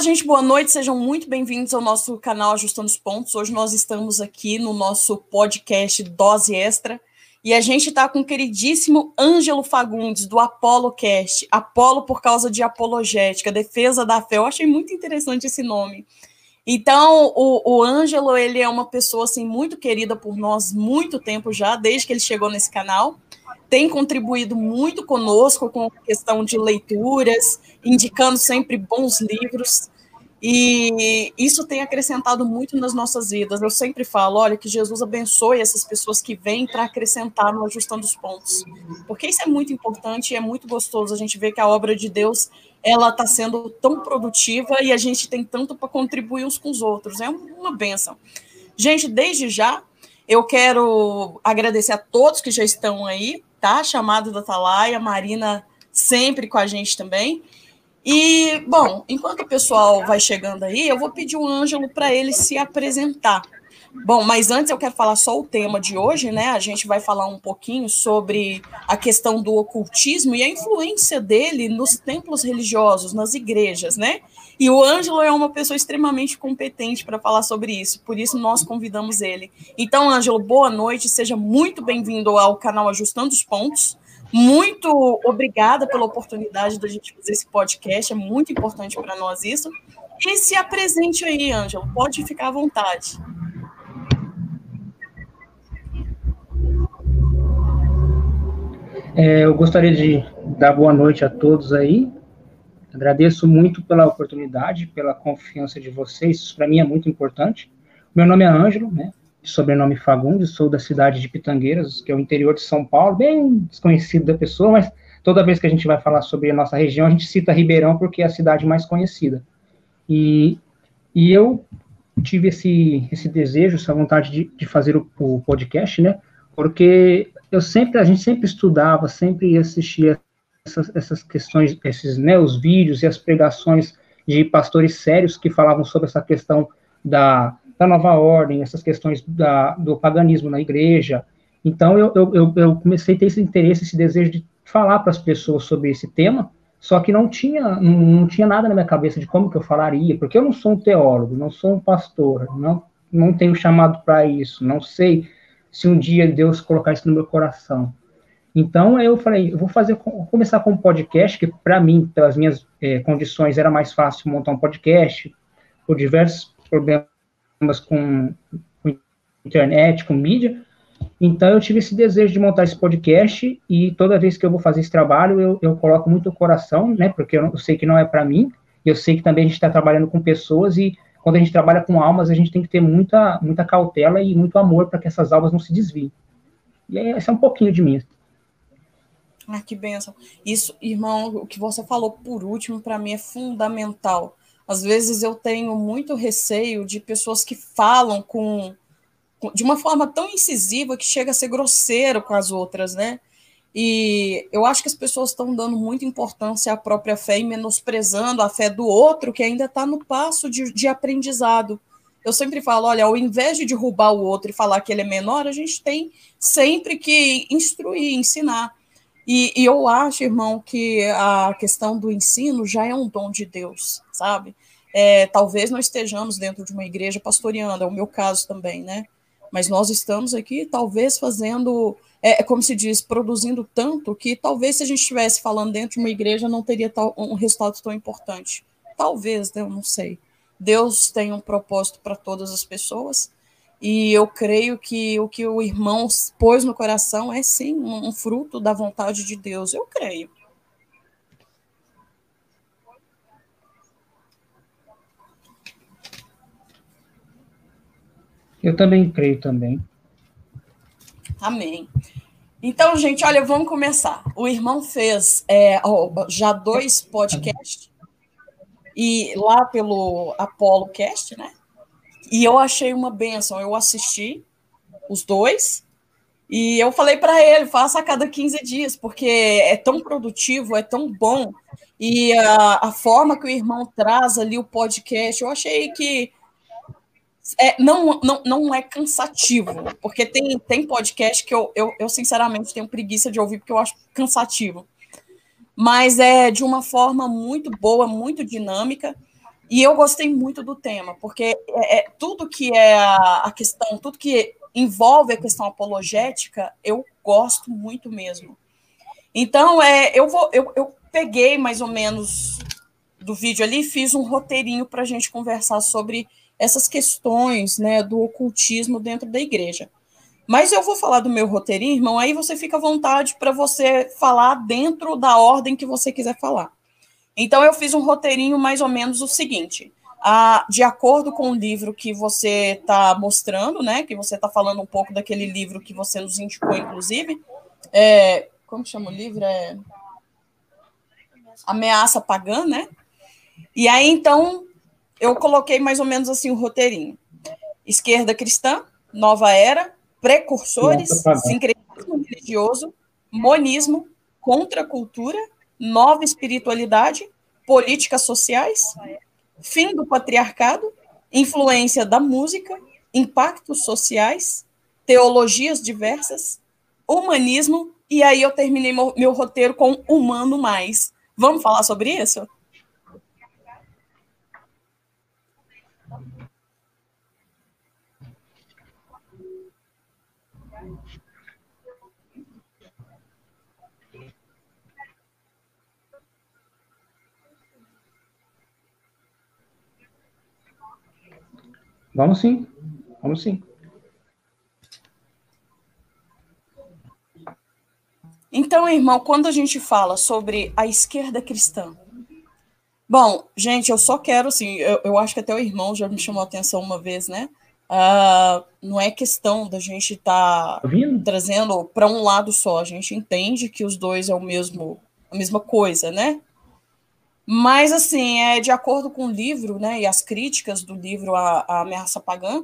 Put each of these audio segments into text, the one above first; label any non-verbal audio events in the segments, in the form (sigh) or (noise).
Olá, gente, boa noite, sejam muito bem-vindos ao nosso canal Ajustando os Pontos. Hoje nós estamos aqui no nosso podcast Dose Extra e a gente está com o queridíssimo Ângelo Fagundes, do Apollo Cast. Apolo por causa de apologética, defesa da fé. Eu achei muito interessante esse nome. Então, o, o Ângelo, ele é uma pessoa, assim, muito querida por nós, muito tempo já, desde que ele chegou nesse canal tem contribuído muito conosco com a questão de leituras, indicando sempre bons livros. E isso tem acrescentado muito nas nossas vidas. Eu sempre falo, olha, que Jesus abençoe essas pessoas que vêm para acrescentar no ajustando os pontos, porque isso é muito importante e é muito gostoso. A gente vê que a obra de Deus ela está sendo tão produtiva e a gente tem tanto para contribuir uns com os outros. É uma benção. Gente, desde já eu quero agradecer a todos que já estão aí tá? Chamado da Atalaia, Marina sempre com a gente também. E, bom, enquanto o pessoal vai chegando aí, eu vou pedir o Ângelo para ele se apresentar. Bom, mas antes eu quero falar só o tema de hoje, né? A gente vai falar um pouquinho sobre a questão do ocultismo e a influência dele nos templos religiosos, nas igrejas, né? E o Ângelo é uma pessoa extremamente competente para falar sobre isso, por isso nós convidamos ele. Então, Ângelo, boa noite, seja muito bem-vindo ao canal Ajustando os Pontos. Muito obrigada pela oportunidade da gente fazer esse podcast, é muito importante para nós isso. E se apresente aí, Ângelo, pode ficar à vontade. É, eu gostaria de dar boa noite a todos aí. Agradeço muito pela oportunidade, pela confiança de vocês. Isso para mim é muito importante. Meu nome é Ângelo, né? Sobrenome Fagundes, sou da cidade de Pitangueiras, que é o interior de São Paulo, bem desconhecido da pessoa, mas toda vez que a gente vai falar sobre a nossa região, a gente cita Ribeirão porque é a cidade mais conhecida. E, e eu tive esse, esse desejo, essa vontade de, de fazer o, o podcast, né? Porque eu sempre, a gente sempre estudava, sempre assistia essas, essas questões, esses, né, os vídeos e as pregações de pastores sérios que falavam sobre essa questão da, da nova ordem, essas questões da, do paganismo na igreja. Então, eu, eu, eu comecei a ter esse interesse, esse desejo de falar para as pessoas sobre esse tema, só que não tinha, não, não, tinha nada na minha cabeça de como que eu falaria, porque eu não sou um teólogo, não sou um pastor, não, não tenho chamado para isso, não sei se um dia Deus colocar isso no meu coração. Então eu falei, eu vou fazer, vou começar com um podcast que para mim, pelas minhas é, condições, era mais fácil montar um podcast por diversos problemas com, com internet, com mídia. Então eu tive esse desejo de montar esse podcast e toda vez que eu vou fazer esse trabalho eu, eu coloco muito o coração, né? Porque eu, eu sei que não é para mim. Eu sei que também a gente está trabalhando com pessoas e quando a gente trabalha com almas, a gente tem que ter muita, muita cautela e muito amor para que essas almas não se desviem. E esse é um pouquinho de mim. Ah, que benção. Isso, irmão, o que você falou por último, para mim é fundamental. Às vezes eu tenho muito receio de pessoas que falam com, com de uma forma tão incisiva que chega a ser grosseiro com as outras, né? E eu acho que as pessoas estão dando muita importância à própria fé e menosprezando a fé do outro que ainda está no passo de, de aprendizado. Eu sempre falo, olha, ao invés de derrubar o outro e falar que ele é menor, a gente tem sempre que instruir, ensinar. E, e, eu acho, irmão, que a questão do ensino já é um dom de Deus, sabe? É, talvez nós estejamos dentro de uma igreja pastoreando, é o meu caso também, né? Mas nós estamos aqui, talvez, fazendo é, é, como se diz, produzindo tanto que talvez se a gente estivesse falando dentro de uma igreja não teria tal, um resultado tão importante. Talvez, né, eu não sei. Deus tem um propósito para todas as pessoas e eu creio que o que o irmão pôs no coração é sim um, fruto da vontade de Deus. Eu creio. Eu também creio também. Amém. Então, gente, olha, vamos começar. O irmão fez é, já dois podcasts e lá pelo Apollo Cast, né? E eu achei uma benção. Eu assisti os dois e eu falei para ele, faça a cada 15 dias, porque é tão produtivo, é tão bom. E a, a forma que o irmão traz ali o podcast, eu achei que é, não, não, não é cansativo, porque tem, tem podcast que eu, eu, eu, sinceramente, tenho preguiça de ouvir, porque eu acho cansativo. Mas é de uma forma muito boa, muito dinâmica. E eu gostei muito do tema, porque é, é tudo que é a, a, questão, tudo que envolve a questão apologética, eu gosto muito mesmo. Então, é, eu, vou, eu, eu peguei mais ou menos do vídeo ali, fiz um roteirinho para a gente conversar sobre essas questões né, do ocultismo dentro da igreja. Mas eu vou falar do meu roteirinho, irmão, aí você fica à vontade para você falar dentro da ordem que você quiser falar. Então, eu fiz um roteirinho mais ou menos o seguinte. Ah, de acordo com o livro que você está mostrando, né? Que você está falando um pouco daquele livro que você nos indicou, inclusive. É, como chama o livro? É Ameaça Pagã, né? E aí, então, eu coloquei mais ou menos assim o roteirinho. Esquerda cristã, nova era, precursores, sincretismo religioso, monismo, contracultura nova espiritualidade, políticas sociais, fim do patriarcado, influência da música, impactos sociais, teologias diversas, humanismo, e aí eu terminei meu, roteiro com humano mais. Vamos falar sobre isso? Vamos sim, vamos sim. Então, irmão, quando a gente fala sobre a esquerda cristã, bom, gente, eu só quero, assim, eu, eu acho que até o irmão já me chamou a atenção uma vez, né? Uh, não é questão da gente estar tá trazendo para um lado só. A gente entende que os dois é o mesmo, a mesma coisa, né? Mas, assim, é, de acordo com o livro, né, e as críticas do livro A, a Ameaça Pagã,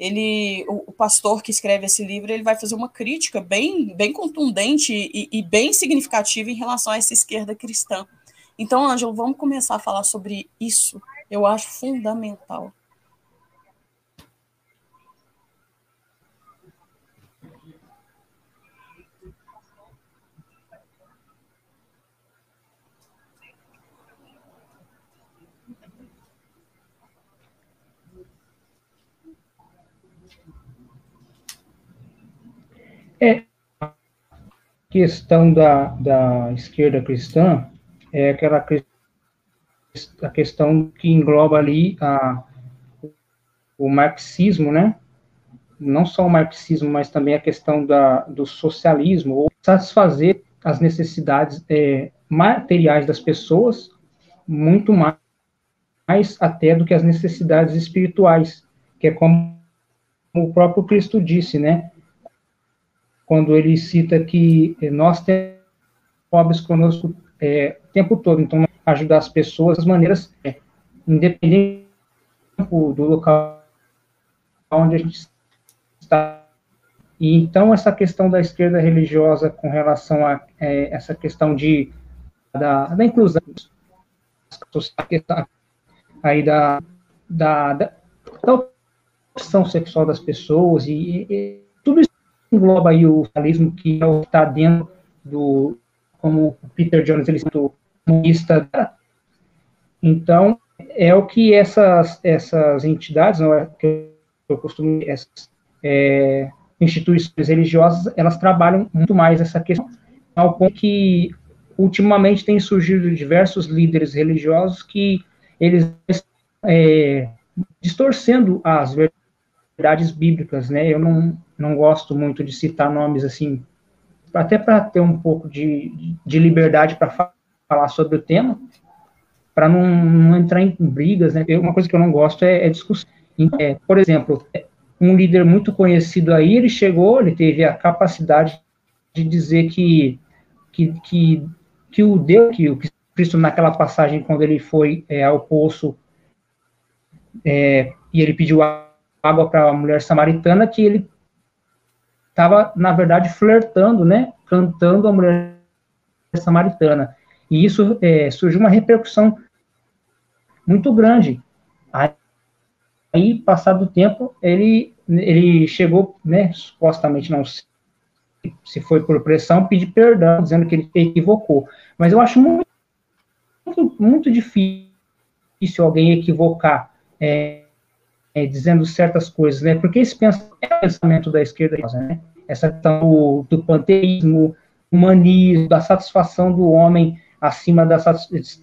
ele, o, o, pastor que escreve esse livro, ele vai fazer uma crítica bem, bem contundente e, e bem significativa em relação a essa esquerda cristã. Então, Ângelo, vamos começar a falar sobre isso. Eu acho fundamental. É, a questão da, da esquerda cristã é aquela a questão que engloba ali a, o marxismo, né? Não só o marxismo, mas também a questão da, do socialismo, ou satisfazer as necessidades é, materiais das pessoas, muito mais, mais até do que as necessidades espirituais, que é como o próprio Cristo disse, né? Quando ele cita que nós temos pobres conosco é, o tempo todo, então ajudar as pessoas das maneiras, é, independente do local onde a gente está. E então essa questão da esquerda religiosa com relação a é, essa questão de da, da inclusão aí da, da, da, da opção sexual das pessoas e, e engloba aí o socialismo que é está dentro do, como o Peter Jones ele citou, comunista. Então, é o que essas, essas entidades, não é, que eu costumo, essas é, instituições religiosas, elas trabalham muito mais essa questão, ao ponto que ultimamente tem surgido diversos líderes religiosos que eles é, distorcendo as verdades bíblicas, né? Eu não, não gosto muito de citar nomes assim, até para ter um pouco de, de liberdade para falar sobre o tema, para não, não, entrar em brigas, né? Uma coisa que eu não gosto é, é discussão. É, por exemplo, um líder muito conhecido aí, ele chegou, ele teve a capacidade de dizer que, que, que, que o Deus, que o Cristo naquela passagem, quando ele foi é, ao poço é, e ele pediu água para a mulher samaritana, que ele estava, na verdade, flertando, né, cantando a mulher samaritana. E isso é, surgiu uma repercussão muito grande. Aí, passado o tempo, ele, ele chegou, né, supostamente, não sei se foi por pressão, pedir perdão, dizendo que ele equivocou. Mas eu acho muito, muito, muito difícil difícil alguém equivocar é, é, dizendo certas coisas, né? Porque esse pensamento é o pensamento da esquerda, né? Essa questão do, do panteísmo, humanismo, da satisfação do homem acima da,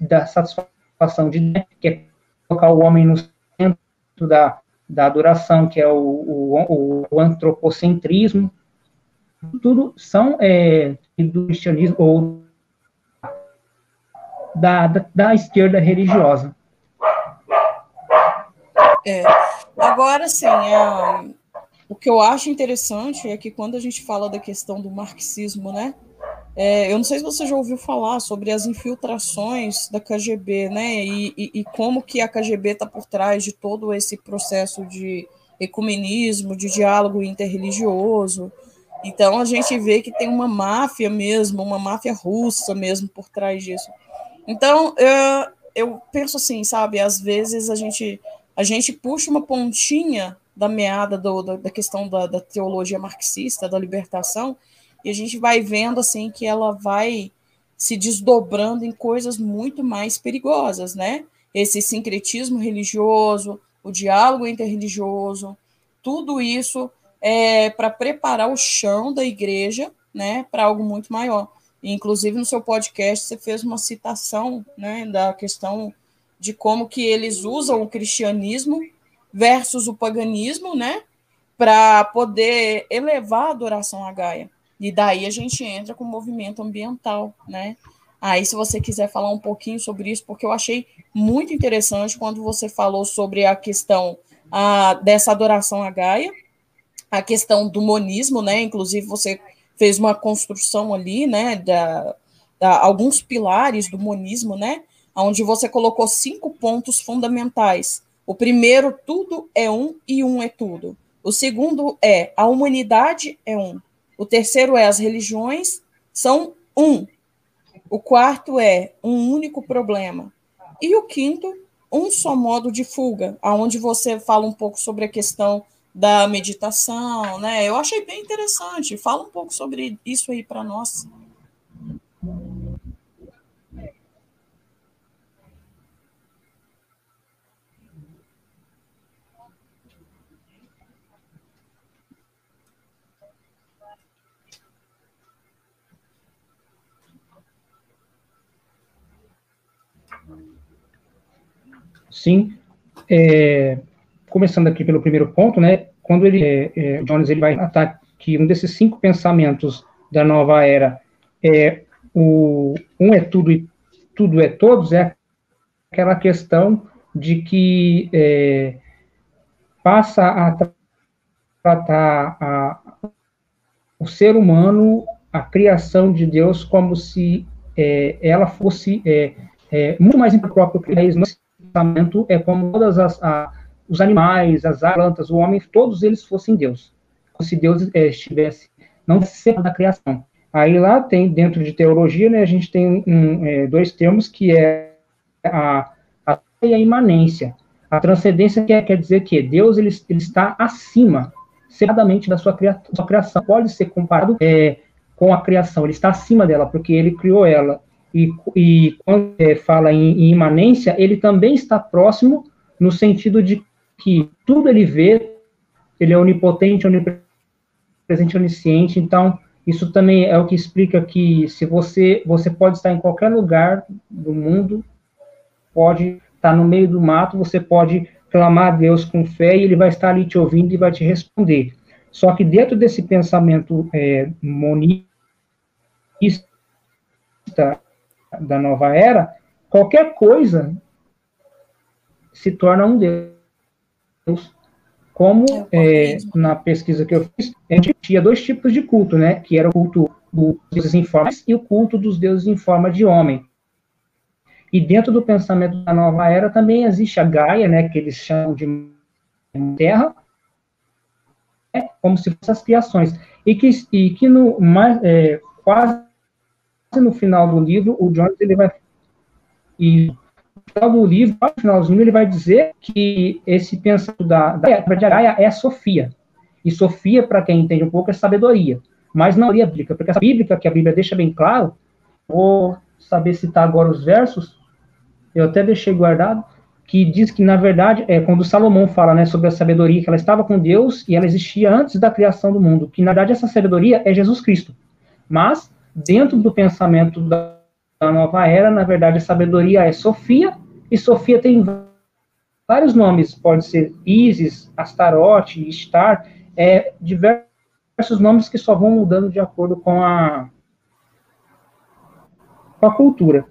da satisfação de Deus, que é colocar o homem no centro da, da adoração, que é o, o, o antropocentrismo, tudo são é, do cristianismo ou da, da, da esquerda religiosa. É. Agora, sim, é, o que eu acho interessante é que quando a gente fala da questão do marxismo, né? É, eu não sei se você já ouviu falar sobre as infiltrações da KGB, né? E, e, e como que a KGB está por trás de todo esse processo de ecumenismo, de diálogo interreligioso. Então a gente vê que tem uma máfia mesmo, uma máfia russa mesmo por trás disso. Então eu, eu penso assim, sabe? Às vezes a gente a gente puxa uma pontinha da meada do, da, da, questão da, da teologia marxista, da libertação, e a gente vai vendo assim que ela vai se desdobrando em coisas muito mais perigosas, né? Esse sincretismo religioso, o diálogo interreligioso, tudo isso é para preparar o chão da igreja, né, para algo muito maior. Inclusive no seu podcast você fez uma citação, né, da questão de como que eles usam o cristianismo versus o paganismo, né, para poder elevar a adoração a Gaia. E daí a gente entra com o movimento ambiental, né? Aí, se você quiser falar um pouquinho sobre isso, porque eu achei muito interessante quando você falou sobre a questão a, dessa adoração a Gaia, a questão do monismo, né? Inclusive, você fez uma construção ali, né? Da, da, alguns pilares do monismo, né? Onde você colocou cinco pontos fundamentais. O primeiro, tudo é um e um é tudo. O segundo é a humanidade é um. O terceiro é as religiões são um. O quarto é um único problema. E o quinto, um só modo de fuga, aonde você fala um pouco sobre a questão da meditação, né? Eu achei bem interessante. Fala um pouco sobre isso aí para nós. Sim. É, começando aqui pelo primeiro ponto, né? Quando ele, é, é, Jones ele vai atacar que um desses cinco pensamentos da nova era é o um é tudo e tudo é todos é aquela questão de que é, passa a tratar a, o ser humano, a criação de Deus, como se é, ela fosse é, é, muito mais próprio que pensamento é como todas as a, os animais, as plantas, o homem, todos eles fossem Deus. Como se Deus é, estivesse não separado da criação. Aí lá tem, dentro de teologia, né, a gente tem um, é, dois termos que é a, a, a imanência. A transcendência quer, quer dizer que Deus ele, ele está acima, separadamente da sua, sua criação. Pode ser comparado é, com a criação, ele está acima dela, porque ele criou ela e, e quando é, fala em, em, imanência, ele também está próximo no sentido de que tudo ele vê, ele é onipotente, onipresente, onisciente, então isso também é o que explica que se você, você pode estar em qualquer lugar do mundo, pode estar no meio do mato, você pode clamar a Deus com fé e ele vai estar ali te ouvindo e vai te responder. Só que dentro desse pensamento é, monista, da nova era, qualquer coisa se torna um Deus. Como é, é na pesquisa que eu fiz, a gente tinha dois tipos de culto, né? Que era o culto dos deuses em forma e o culto dos deuses em forma de homem. E dentro do pensamento da nova era também existe a Gaia, né? Que eles chamam de terra, é, como se fossem as criações. E que, e que no, mais, é, quase no final do livro, o Jones ele vai e no final do livro, no finalzinho, ele vai dizer que esse pensamento da, da Gaia é a Sofia. E Sofia, para quem entende um pouco, é sabedoria. Mas não é bíblica, porque essa bíblica, que a Bíblia deixa bem claro, vou saber citar agora os versos, eu até deixei guardado, que diz que, na verdade, é quando Salomão fala né, sobre a sabedoria, que ela estava com Deus e ela existia antes da criação do mundo, que, na verdade, essa sabedoria é Jesus Cristo. Mas, dentro do pensamento da, da nova era, na verdade, a sabedoria é Sofia, e Sofia tem vários nomes, pode ser Isis, Astarote, Star, é, diversos nomes que só vão mudando de acordo com a, com a cultura.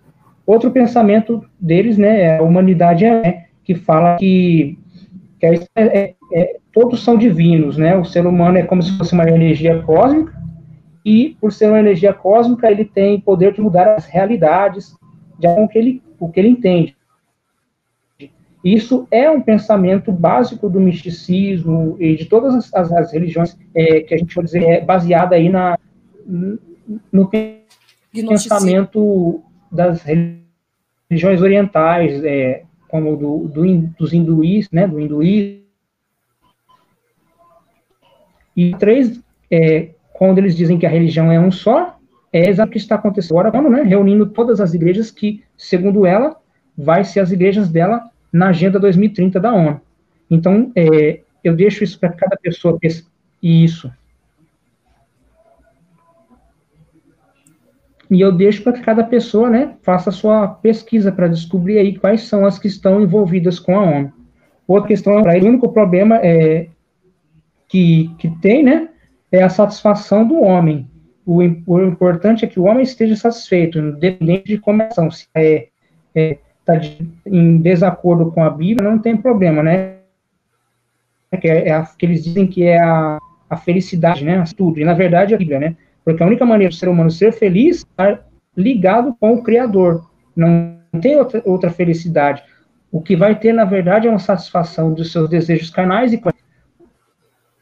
Outro pensamento deles, né, é a humanidade é, que fala que, que é, é, é, todos são divinos, né, o ser humano é como se fosse uma energia cósmica, e por ser uma energia cósmica, ele tem poder de mudar as realidades de acordo com o que ele, o que ele entende. Isso é um pensamento básico do misticismo e de todas as, as, as religiões é, que a gente pode dizer é baseada aí na, no pensamento das religiões orientais, é, como do, do, dos hinduís, né, do hinduísmo. E três, é, quando eles dizem que a religião é um só, é exatamente o que está acontecendo agora, né, reunindo todas as igrejas que, segundo ela, vai ser as igrejas dela na Agenda 2030 da ONU. Então, é, eu deixo isso para cada pessoa. Isso. E eu deixo para que cada pessoa, né, faça a sua pesquisa para descobrir aí quais são as que estão envolvidas com a ONU. Outra questão, o único problema é que, que tem, né, é a satisfação do homem. O, o importante é que o homem esteja satisfeito, independente de como é, se é, é tá em desacordo com a Bíblia, não tem problema, né? Que, é, é a, que eles dizem que é a, a felicidade, né? Tudo. E na verdade é a Bíblia, né? Porque a única maneira do ser humano ser feliz é estar ligado com o Criador. Não tem outra, outra felicidade. O que vai ter, na verdade, é uma satisfação dos seus desejos carnais e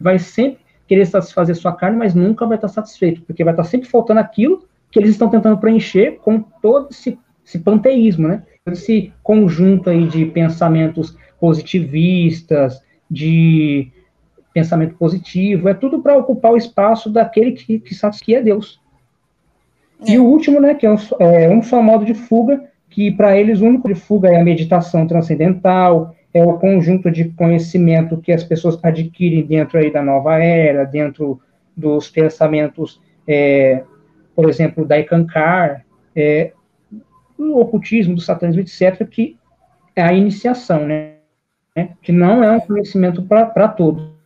vai sempre querer satisfazer sua carne, mas nunca vai estar satisfeito, porque vai estar sempre faltando aquilo que eles estão tentando preencher com todo esse, esse panteísmo, né? Esse conjunto aí de pensamentos positivistas, de pensamento positivo, é tudo para ocupar o espaço daquele que, que que é Deus. É. E o último, né, que é um, é um só modo de fuga, que para eles o único de fuga é a meditação transcendental, é o conjunto de conhecimento que as pessoas adquirem dentro aí da nova era, dentro dos pensamentos, é, por exemplo, da Ikankar, é, do ocultismo, do satanismo, etc., que é a iniciação, né? Que não é um conhecimento para todos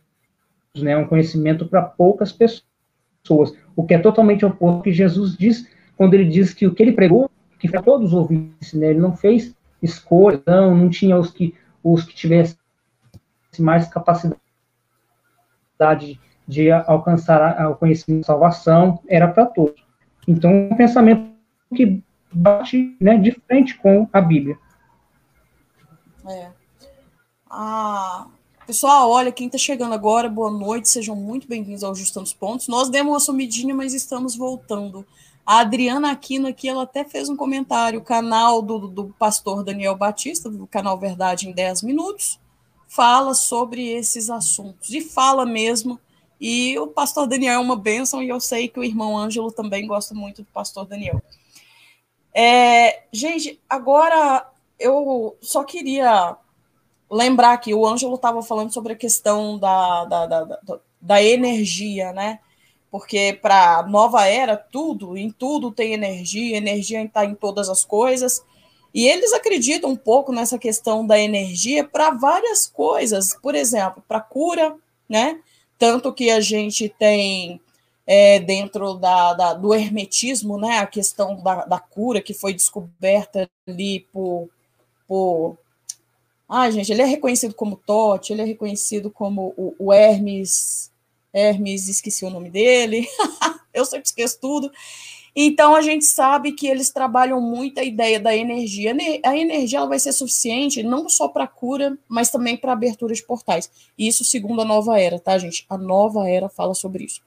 né, é um conhecimento para poucas pessoas, o que é totalmente oposto ao que Jesus diz quando ele diz que o que ele pregou, que para todos ouvissem, né, ele não fez escolha, não, não tinha os que, os que tivessem mais capacidade de alcançar o conhecimento de salvação, era para todos. Então, um pensamento que bate né, de frente com a Bíblia. É. Ah, Pessoal, olha, quem está chegando agora, boa noite, sejam muito bem-vindos ao Justando os Pontos. Nós demos uma sumidinha, mas estamos voltando. A Adriana Aquino aqui, ela até fez um comentário, o canal do, do pastor Daniel Batista, do canal Verdade em 10 Minutos, fala sobre esses assuntos, e fala mesmo, e o pastor Daniel é uma bênção, e eu sei que o irmão Ângelo também gosta muito do pastor Daniel. É, gente, agora eu só queria lembrar que o Ângelo estava falando sobre a questão da, da, da, da, da energia, né? Porque para nova era, tudo, em tudo tem energia, energia está em todas as coisas. E eles acreditam um pouco nessa questão da energia para várias coisas, por exemplo, para cura, né? Tanto que a gente tem é, dentro da, da, do hermetismo, né? A questão da, da cura que foi descoberta ali por, por ah, gente, ele é reconhecido como Tote, ele é reconhecido como o, o Hermes. Hermes, esqueci o nome dele. (laughs) eu sempre esqueço tudo. Então a gente sabe que eles trabalham muito a ideia da energia. A energia ela vai ser suficiente não só para cura, mas também para abertura de portais. Isso segundo a nova era, tá, gente? A nova era fala sobre isso.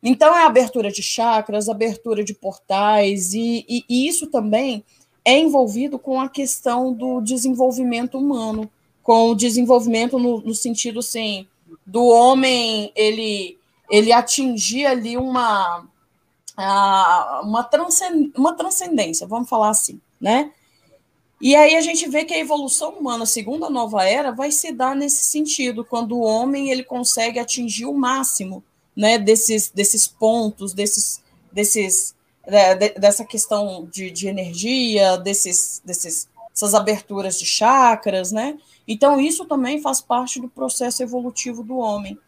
Então é abertura de chakras, abertura de portais, e, e, e isso também é envolvido com a questão do desenvolvimento humano, com o desenvolvimento no, no sentido assim, do homem ele ele atingir ali uma uma, uma transcendência, vamos falar assim, né? E aí a gente vê que a evolução humana, segundo a nova era, vai se dar nesse sentido, quando o homem ele consegue atingir o máximo né, desses, desses pontos, desses, desses, é, de, dessa questão de, de energia, desses, desses, essas aberturas de chakras, né? Então, isso também faz parte do processo evolutivo do homem.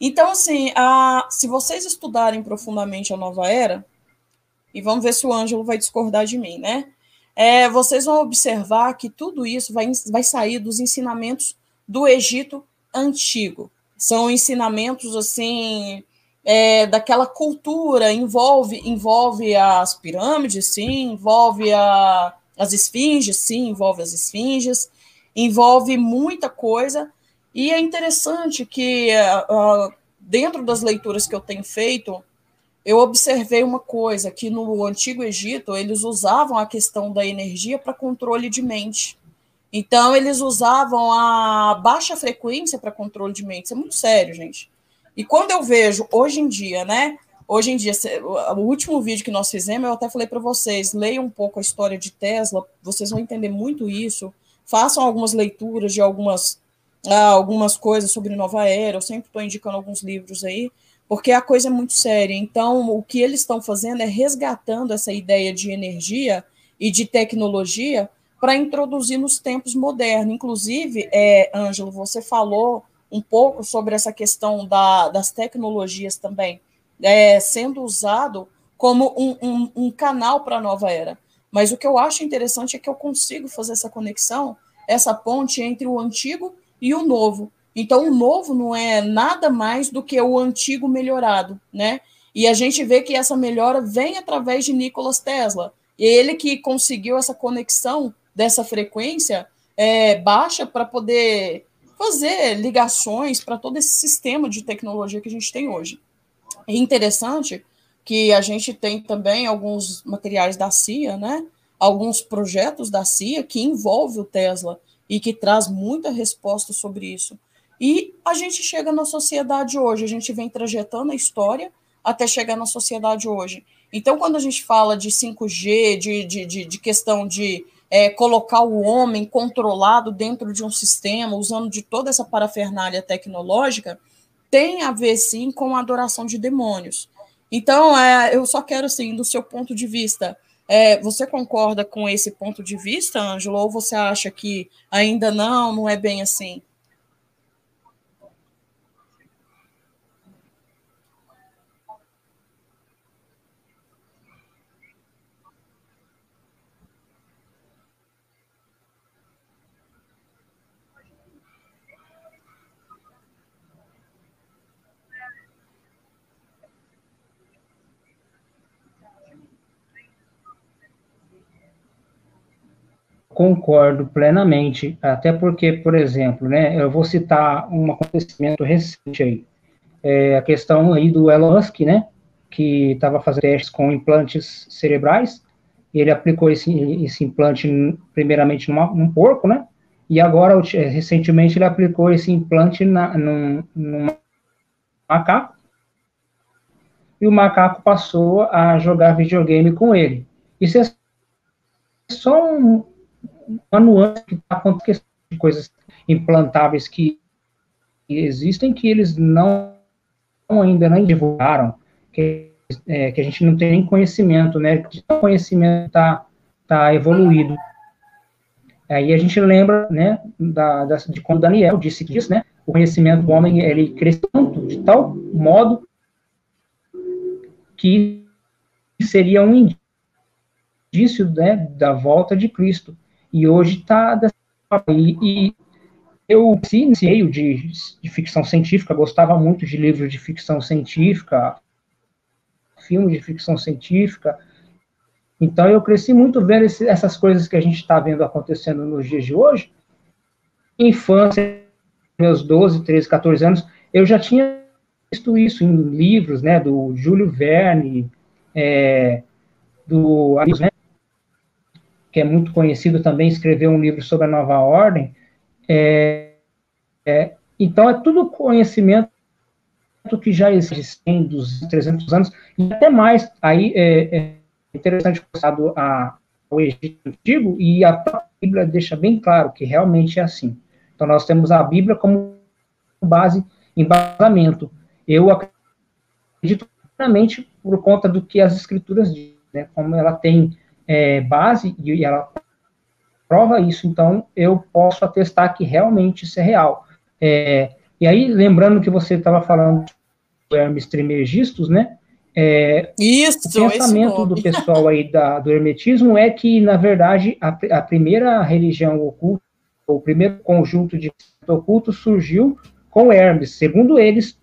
Então, assim, a, se vocês estudarem profundamente a nova era, e vamos ver se o Ângelo vai discordar de mim, né? é, vocês vão observar que tudo isso vai, vai sair dos ensinamentos do Egito antigo. São ensinamentos assim é, daquela cultura, envolve envolve as pirâmides, sim, envolve a, as esfinges, sim, envolve as esfinges, envolve muita coisa. E é interessante que uh, dentro das leituras que eu tenho feito, eu observei uma coisa, que no Antigo Egito eles usavam a questão da energia para controle de mente. Então, eles usavam a baixa frequência para controle de mente. Isso é muito sério, gente. E quando eu vejo, hoje em dia, né? Hoje em dia, o último vídeo que nós fizemos, eu até falei para vocês, leiam um pouco a história de Tesla, vocês vão entender muito isso. Façam algumas leituras de algumas, ah, algumas coisas sobre Nova Era, eu sempre estou indicando alguns livros aí porque a coisa é muito séria. Então, o que eles estão fazendo é resgatando essa ideia de energia e de tecnologia para introduzir nos tempos modernos. Inclusive, é, Ângelo, você falou um pouco sobre essa questão da, das tecnologias também, é, sendo usado como um, um, um canal para a nova era. Mas o que eu acho interessante é que eu consigo fazer essa conexão, essa ponte entre o antigo e o novo. Então, o novo não é nada mais do que o antigo melhorado, né? E a gente vê que essa melhora vem através de Nikola Tesla. E ele que conseguiu essa conexão dessa frequência é, baixa para poder fazer ligações para todo esse sistema de tecnologia que a gente tem hoje. É interessante que a gente tem também alguns materiais da CIA, né? Alguns projetos da CIA que envolve o Tesla e que traz muita resposta sobre isso. E a gente chega na sociedade hoje, a gente vem trajetando a história até chegar na sociedade hoje. Então, quando a gente fala de 5G, de, de, de, de questão de é, colocar o homem controlado dentro de um sistema, usando de toda essa parafernália tecnológica, tem a ver sim com a adoração de demônios. Então, é, eu só quero, assim, do seu ponto de vista, é, você concorda com esse ponto de vista, Ângelo, ou você acha que ainda não, não é bem assim? Concordo plenamente, até porque, por exemplo, né, eu vou citar um acontecimento recente aí, é a questão aí do Elon Musk, né, que estava fazendo testes com implantes cerebrais, ele aplicou esse, esse implante primeiramente numa, num porco, né, e agora, recentemente, ele aplicou esse implante na, num, num macaco, e o macaco passou a jogar videogame com ele. Isso é só um, uma nuance que está acontecendo de coisas implantáveis que existem que eles não ainda não divulgaram, que, é, que a gente não tem nem conhecimento, né? O conhecimento está tá evoluído. Aí a gente lembra, né, da, da, de quando Daniel disse que isso, né, o conhecimento do homem, ele cresce tanto, de tal modo que seria um indício, né, da volta de Cristo. E hoje está dessa e, e eu iniciei de, de ficção científica, gostava muito de livros de ficção científica, filmes de ficção científica. Então eu cresci muito vendo esse, essas coisas que a gente está vendo acontecendo nos dias de hoje. Infância, meus 12, 13, 14 anos, eu já tinha visto isso em livros, né, do Júlio Verne, é, do né, que é muito conhecido também, escreveu um livro sobre a nova ordem. É, é, então, é tudo conhecimento que já existe 100, 200, 300 anos, e até mais. Aí é, é interessante a o Egito Antigo, e a Bíblia deixa bem claro que realmente é assim. Então, nós temos a Bíblia como base, embasamento. Eu acredito plenamente por conta do que as Escrituras dizem, né? como ela tem é, base e ela prova isso, então eu posso atestar que realmente isso é real. É, e aí, lembrando que você estava falando do Hermes Trismegistus, né? É, isso, o pensamento do pessoal aí da, do hermetismo é que, na verdade, a, a primeira religião oculta, o primeiro conjunto de oculto surgiu com Hermes. Segundo eles,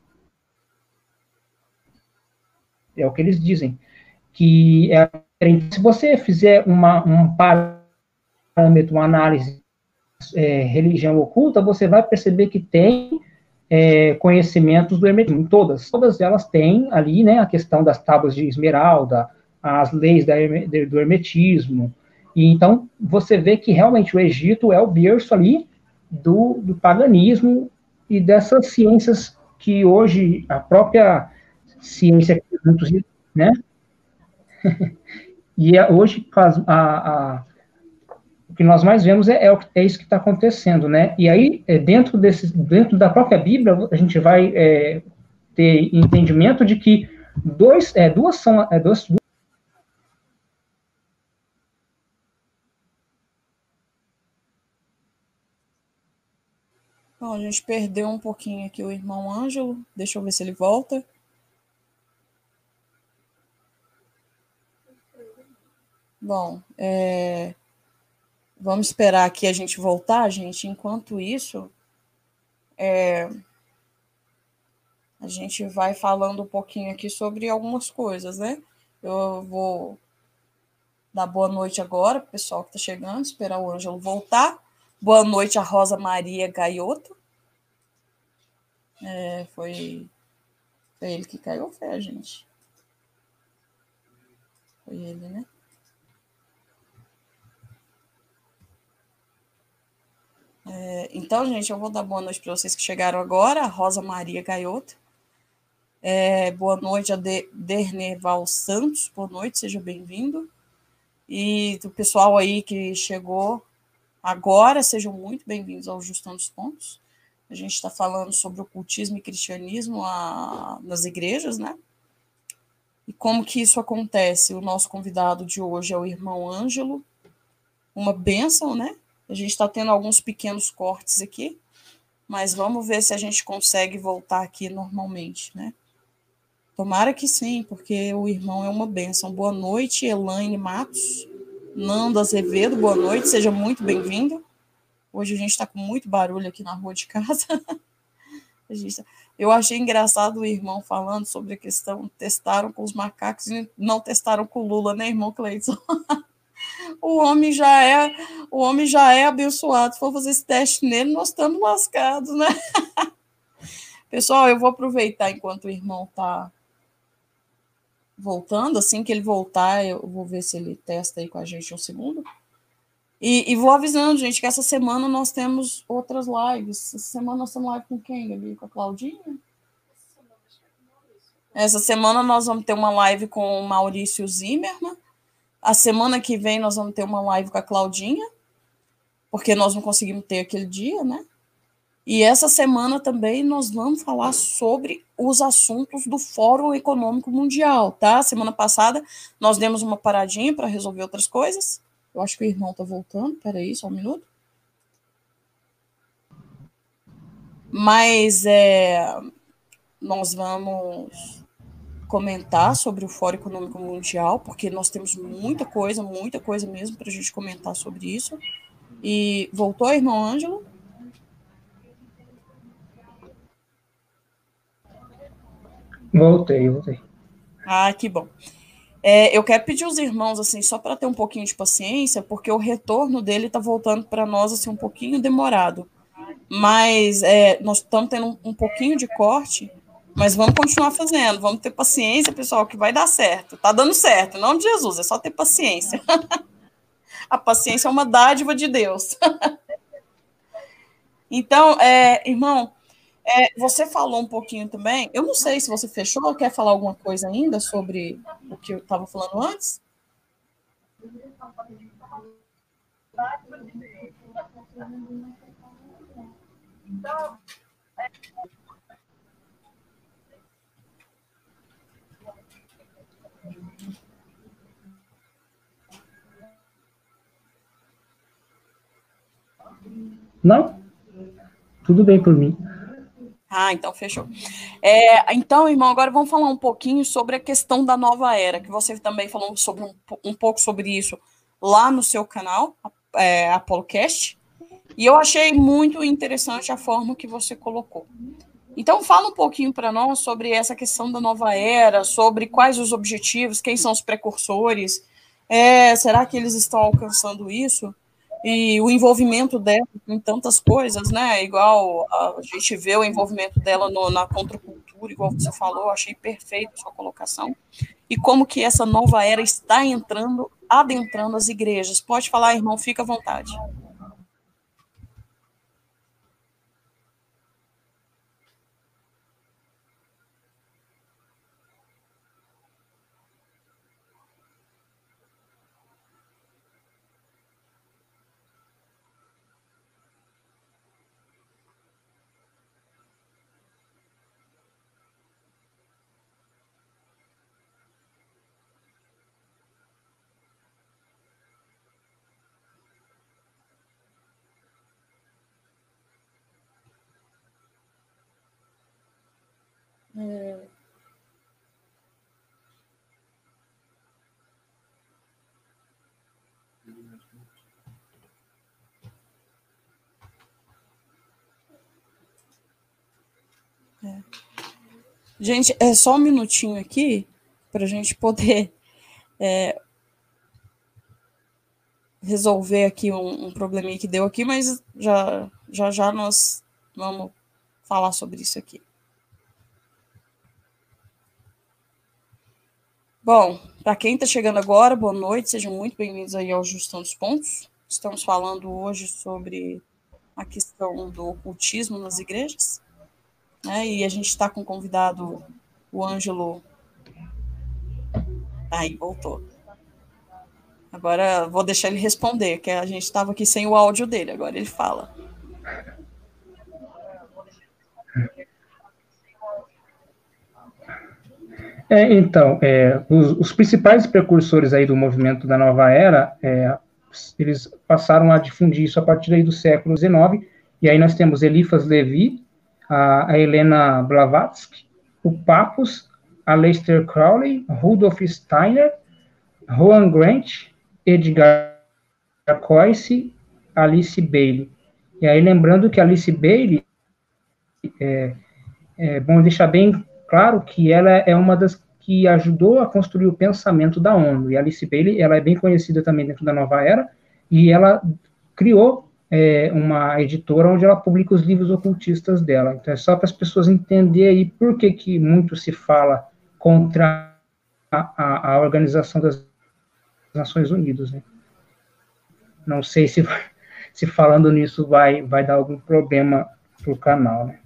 é o que eles dizem, que é, se você fizer uma, um parâmetro, uma análise é, religião oculta, você vai perceber que tem é, conhecimentos do hermetismo. Todas, todas elas têm ali, né, a questão das tábuas de esmeralda, as leis da, do hermetismo. E então você vê que realmente o Egito é o berço ali do, do paganismo e dessas ciências que hoje a própria ciência, né? (laughs) e é, hoje a, a, o que nós mais vemos é, é, é isso que está acontecendo, né? E aí, é, dentro, desse, dentro da própria Bíblia, a gente vai é, ter entendimento de que dois, é, duas são, é, duas, Bom, a gente perdeu um pouquinho aqui o irmão Ângelo. Deixa eu ver se ele volta. Bom, é... Vamos esperar aqui a gente voltar, gente. Enquanto isso, é, a gente vai falando um pouquinho aqui sobre algumas coisas, né? Eu vou dar boa noite agora para o pessoal que está chegando, esperar o Ângelo voltar. Boa noite a Rosa Maria Gaioto. É, foi, foi ele que caiu, foi a gente. Foi ele, né? É, então, gente, eu vou dar boa noite para vocês que chegaram agora. Rosa Maria Gaioto. É, boa noite a De Derneval Santos. Boa noite, seja bem-vindo. E do pessoal aí que chegou agora, sejam muito bem-vindos ao Justão dos Pontos. A gente está falando sobre ocultismo e cristianismo a, nas igrejas, né? E como que isso acontece? O nosso convidado de hoje é o irmão Ângelo, uma bênção, né? A gente está tendo alguns pequenos cortes aqui, mas vamos ver se a gente consegue voltar aqui normalmente, né? Tomara que sim, porque o irmão é uma benção. Boa noite, Elaine Matos. Nando Azevedo, boa noite, seja muito bem-vindo. Hoje a gente está com muito barulho aqui na rua de casa. (laughs) Tá... Eu achei engraçado o irmão falando sobre a questão, testaram com os macacos e não testaram com o Lula, né, irmão Cleiton? (laughs) o homem já é, o homem já é abençoado. Se for fazer esse teste nele, nós estamos lascados, né? (laughs) Pessoal, eu vou aproveitar enquanto o irmão está voltando, assim que ele voltar, eu vou ver se ele testa aí com a gente um segundo. E, e, vou avisando, gente, que essa semana nós temos outras lives. Essa semana nós temos live com quem, Gabi? Com a Claudinha? Essa semana nós vamos ter uma live com o Maurício Zimmermann. A semana que vem nós vamos ter uma live com a Claudinha, porque nós não conseguimos ter aquele dia, né? E essa semana também nós vamos falar sobre os assuntos do Fórum Econômico Mundial, tá? Semana passada nós demos uma paradinha para resolver outras coisas. Eu acho que o irmão tá voltando. Peraí, só um minuto. Mas é, nós vamos comentar sobre o Fórum Econômico Mundial, porque nós temos muita coisa, muita coisa mesmo para a gente comentar sobre isso. E voltou, irmão Ângelo? Voltei, voltei. Ah, que bom. É, eu quero pedir aos irmãos, assim, só para ter um pouquinho de paciência, porque o retorno dele está voltando para nós, assim, um pouquinho demorado. Mas é, nós estamos tendo um, um pouquinho de corte, mas vamos continuar fazendo, vamos ter paciência, pessoal, que vai dar certo. Tá dando certo, em nome de Jesus, é só ter paciência. (laughs) A paciência é uma dádiva de Deus. (laughs) Então, é, irmão, é, você falou um pouquinho também. Eu não sei se você fechou ou quer falar alguma coisa ainda sobre o que eu estava falando antes. Não? Tudo bem por mim. Ah, então fechou. É, então, irmão, agora vamos falar um pouquinho sobre a questão da nova era, que você também falou sobre um, um pouco sobre isso lá no seu canal, é, ApoloCast, e eu achei muito interessante a forma que você colocou. Então, fala um pouquinho para nós sobre essa questão da nova era, sobre quais os objetivos, quem são os precursores, é, será que eles estão alcançando isso? E o envolvimento dela em tantas coisas, né? Igual a gente vê o envolvimento dela no, na contracultura, igual você falou, achei perfeito a sua colocação. E como que essa nova era está entrando, adentrando as igrejas. Pode falar, irmão, fica à vontade. É. É. Gente, é só um minutinho aqui para a gente poder é, resolver aqui um, um probleminha que deu aqui, mas já, já já nós vamos falar sobre isso aqui. Bom, para quem está chegando agora, boa noite, sejam muito bem-vindos aí ao Justão dos Pontos. Estamos falando hoje sobre a questão do ocultismo nas igrejas, né? E a gente está com o convidado, o Ângelo. Aí, voltou. Agora vou deixar ele responder, que a gente estava aqui sem o áudio dele, agora ele fala. É, então, é, os, os, principais precursores aí do movimento da nova era, é, eles passaram a difundir isso a partir aí do século XIX, e aí nós temos Eliphas Levi, a, a Helena Blavatsky, o Papus, a Lester Crowley, Rudolf Steiner, Rowan Grant, Edgar Coyce, Alice Bailey. E aí lembrando que Alice Bailey, é, é bom deixar bem claro que ela é uma das que ajudou a construir o pensamento da ONU. E Alice Bailey, ela é bem conhecida também dentro da Nova Era, e ela criou é, uma editora onde ela publica os livros ocultistas dela. Então, é só para as pessoas entenderem por que, que muito se fala contra a, a, a Organização das Nações Unidas, né? Não sei se, (laughs) se falando nisso vai, vai dar algum problema para o canal, né?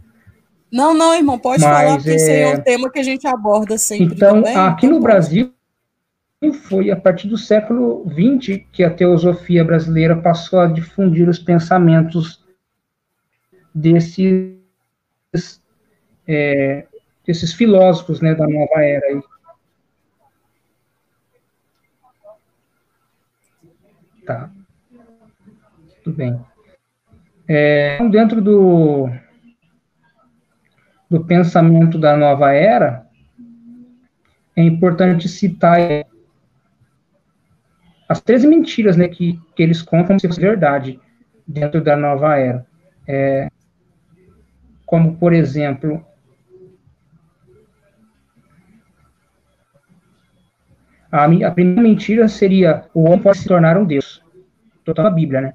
Não, não, irmão, pode Mas, falar, porque é... esse é um tema que a gente aborda sempre. Então, também, aqui então no Brasil, foi a partir do século XX que a teosofia brasileira passou a difundir os pensamentos desses, é, desses filósofos né, da nova era. Aí. Tá. Tudo bem. É, dentro do, do pensamento da nova era, é importante citar as três mentiras né, que, que eles contam como se fosse verdade dentro da nova era. É, como, por exemplo, a, a, primeira mentira seria o homem pode se tornar um Deus. Estou na Bíblia, né?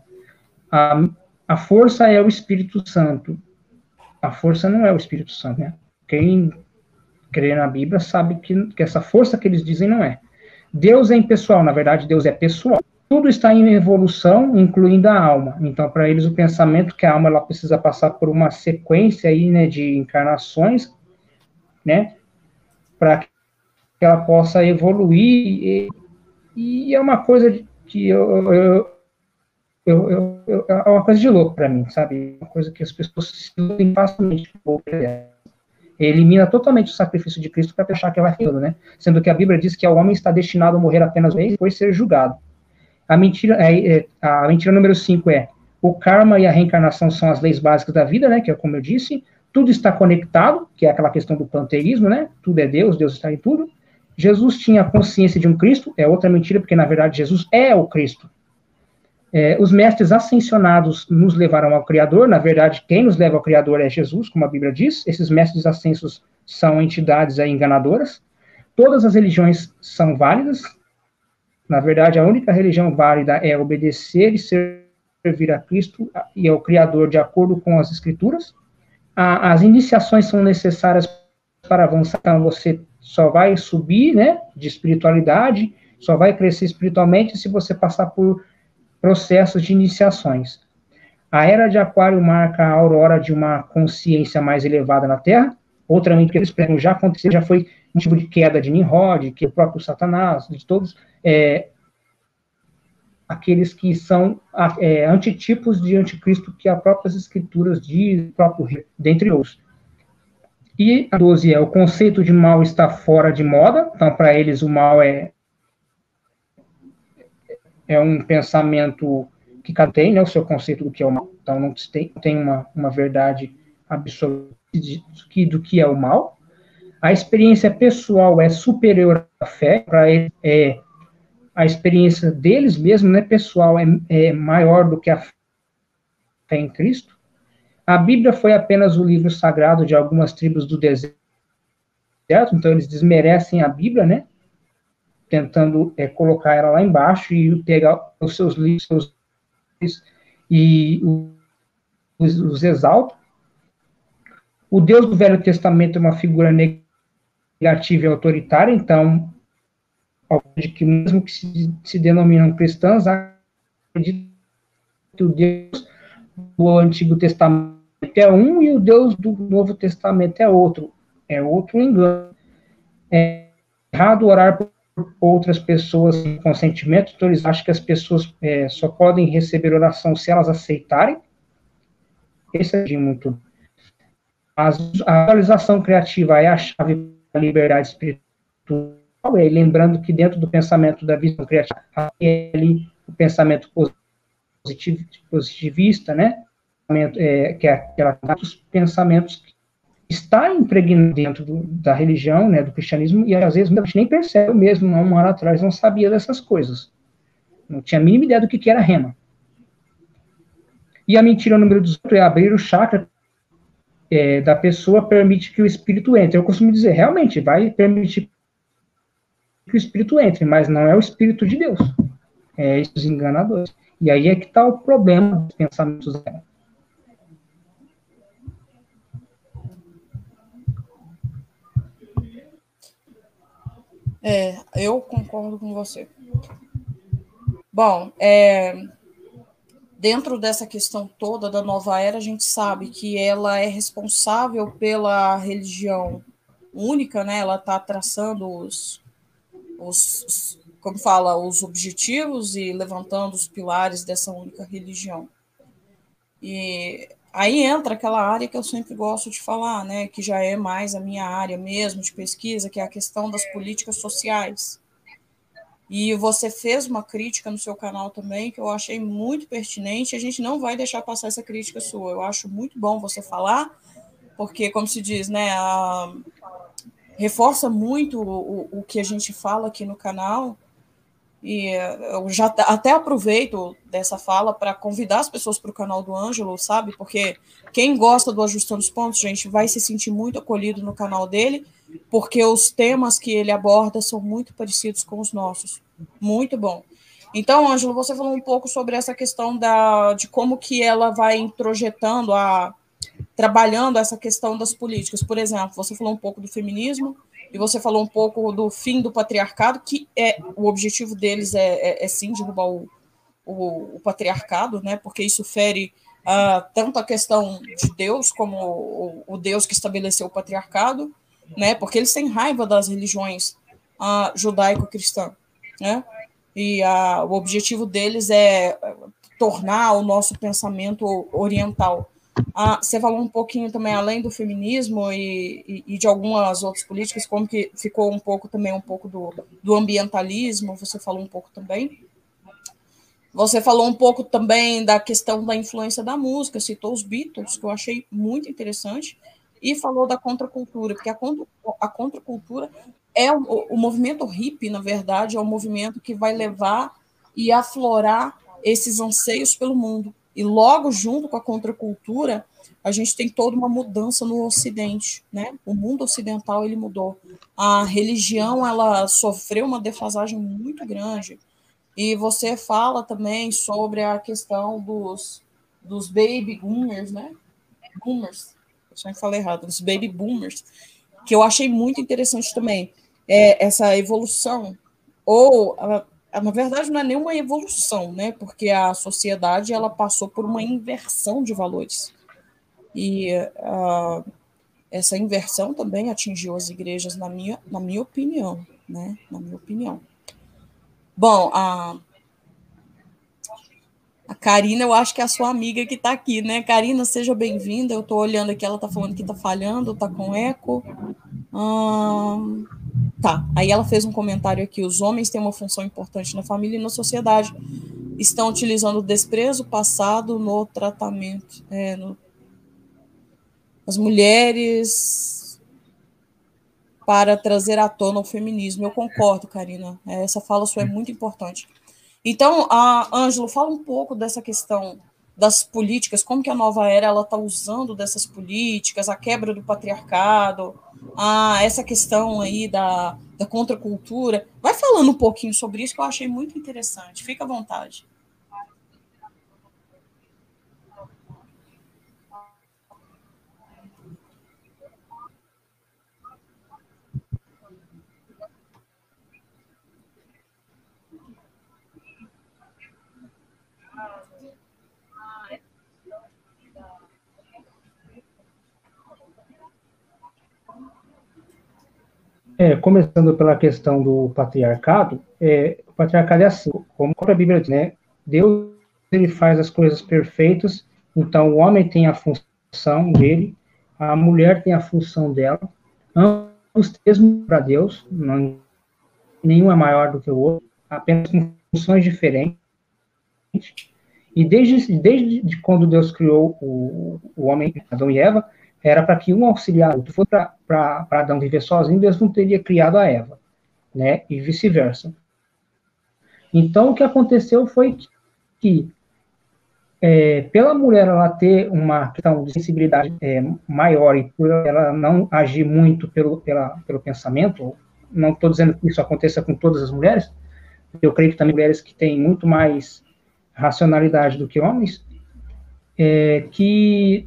A, a força é o Espírito Santo a força não é o Espírito Santo, né? Quem crê na Bíblia sabe que, que essa força que eles dizem não é. Deus é impessoal, na verdade, Deus é pessoal. Tudo está em evolução, incluindo a alma. Então, para eles, o pensamento que a alma ela precisa passar por uma sequência aí, né, de encarnações, né, para que ela possa evoluir. E, e, é uma coisa que eu, eu, eu, eu, eu, é uma coisa de louco para mim, sabe? Uma coisa que as pessoas se iludem facilmente. Elimina totalmente o sacrifício de Cristo para achar que vai tudo, né? Sendo que a Bíblia diz que o homem está destinado a morrer apenas uma vez e depois ser julgado. A mentira, é, é, a mentira número 5 é o karma e a reencarnação são as leis básicas da vida, né? Que é como eu disse. Tudo está conectado, que é aquela questão do panteísmo, né? Tudo é Deus, Deus está em tudo. Jesus tinha consciência de um Cristo, é outra mentira, porque na verdade Jesus é o Cristo. É, os mestres ascensionados nos levaram ao Criador, na verdade, quem nos leva ao Criador é Jesus, como a Bíblia diz. Esses mestres ascensos são entidades enganadoras. Todas as religiões são válidas. Na verdade, a única religião válida é obedecer e servir a Cristo e ao Criador de acordo com as Escrituras. A, as iniciações são necessárias para avançar, então você só vai subir, né, de espiritualidade, só vai crescer espiritualmente se você passar por processos de iniciações. A era de Aquário marca a aurora de uma consciência mais elevada na Terra. Outra que eles pregam já aconteceu, já foi motivo de queda de Nimrod, que é o próprio Satanás, de todos é, aqueles que são é, antitipos de anticristo que as próprias escrituras dizem, próprio dentre outros. E a 12 é o conceito de mal está fora de moda, então para eles o mal é é um pensamento que tem, né, o seu conceito do que é o mal, então não tem, tem uma, uma verdade absoluta do que, do que é o mal. A experiência pessoal é superior à fé, para ele é a experiência deles mesmo, né, pessoal, é, é maior do que a fé em Cristo. A Bíblia foi apenas o livro sagrado de algumas tribos do deserto, então eles desmerecem a Bíblia, né? Tentando é, colocar ela lá embaixo e pegar os seus livros e os, os exalta. O Deus do Velho Testamento é uma figura negativa e autoritária, então, de que mesmo que se, se denominam cristãs, acreditam que o Deus do Antigo Testamento é um e o Deus do Novo Testamento é outro. É outro engano. É errado orar por outras pessoas sem consentimento, então eles acham que as pessoas é, só podem receber oração se elas aceitarem. Esse é muito. a atualização criativa é a chave da liberdade espiritual, e lembrando que dentro do pensamento da visão criativa, é o pensamento positivista, né? É, que é aquela, os pensamentos está impregnado dentro do, da religião, né, do cristianismo, e às vezes a gente nem percebe, mesmo há um ano atrás não sabia dessas coisas. Não tinha a mínima ideia do que, que era rema. E a mentira número 18 é abrir o chakra é, da pessoa permite que o espírito entre. Eu costumo dizer, realmente, vai permitir que o espírito entre, mas não é o espírito de Deus. É esses enganadores. E aí é que está o problema dos pensamentos dela. É, eu concordo com você. Bom, é, dentro dessa questão toda da nova era, a gente sabe que ela é responsável pela religião única, né? Ela está traçando os, os, como fala, os objetivos e levantando os pilares dessa única religião. E Aí entra aquela área que eu sempre gosto de falar, né, que já é mais a minha área mesmo de pesquisa, que é a questão das políticas sociais. E você fez uma crítica no seu canal também, que eu achei muito pertinente. A gente não vai deixar passar essa crítica sua. Eu acho muito bom você falar, porque, como se diz, né, a, reforça muito o, o, o que a gente fala aqui no canal e eu já até aproveito dessa fala para convidar as pessoas para o canal do Ângelo, sabe? Porque quem gosta do Ajustando os Pontos, gente, vai se sentir muito acolhido no canal dele, porque os temas que ele aborda são muito parecidos com os nossos. Muito bom. Então, Ângelo, você falou um pouco sobre essa questão da, de como que ela vai introjetando, a, trabalhando essa questão das políticas. Por exemplo, você falou um pouco do feminismo, e você falou um pouco do fim do patriarcado, que é o objetivo deles é, é, é sim derrubar o, o, o, patriarcado, né? Porque isso fere uh, tanto a questão de Deus como o, o, Deus que estabeleceu o patriarcado, né? Porque eles têm raiva das religiões uh, judaico-cristã, né? E uh, o objetivo deles é tornar o nosso pensamento oriental. Ah, você falou um pouquinho também além do feminismo e, e, e, de algumas outras políticas, como que ficou um pouco também um pouco do, do ambientalismo, você falou um pouco também. Você falou um pouco também da questão da influência da música, citou os Beatles, que eu achei muito interessante, e falou da contracultura, porque a, contra, a contracultura é o, o movimento hippie, na verdade, é o movimento que vai levar e aflorar esses anseios pelo mundo. E logo junto com a contracultura, a gente tem toda uma mudança no Ocidente, né? O mundo ocidental ele mudou. A religião ela sofreu uma defasagem muito grande. E você fala também sobre a questão dos, dos baby boomers, né? Boomers, eu sempre falei errado, dos baby boomers, que eu achei muito interessante também. É, essa evolução, ou na verdade não é nenhuma evolução, né? Porque a sociedade ela passou por uma inversão de valores e uh, essa inversão também atingiu as igrejas na minha na minha opinião, né? Na minha opinião. Bom, a a Karina, eu acho que é a sua amiga que está aqui, né? Karina, seja bem-vinda. Eu estou olhando aqui, ela está falando que está falhando, está com eco. Hum, tá, aí ela fez um comentário aqui: os homens têm uma função importante na família e na sociedade. Estão utilizando o desprezo passado no tratamento. É, no... As mulheres para trazer à tona o feminismo. Eu concordo, Karina. Essa fala sua é muito importante. Então, Ângelo, fala um pouco dessa questão das políticas, como que a nova era ela está usando dessas políticas, a quebra do patriarcado, a, essa questão aí da, da contracultura. Vai falando um pouquinho sobre isso que eu achei muito interessante. Fica à vontade. É, começando pela questão do patriarcado, é, o patriarcado é assim, como a Bíblia diz, né? Deus ele faz as coisas perfeitas, então o homem tem a função dele, a mulher tem a função dela, ambos mesmo para Deus, não, nenhum é maior do que o outro, apenas com funções diferentes. E desde, desde quando Deus criou o, o homem, Adão e Eva, era para que um auxiliar outro fosse para Adão viver sozinho, Deus não teria criado a Eva, né? E vice-versa. Então, o que aconteceu foi que, que é, pela mulher ela ter uma questão de sensibilidade é, maior e por ela não agir muito pelo, pela, pelo pensamento, não estou dizendo que isso aconteça com todas as mulheres, eu creio que também mulheres que têm muito mais racionalidade do que homens, é, que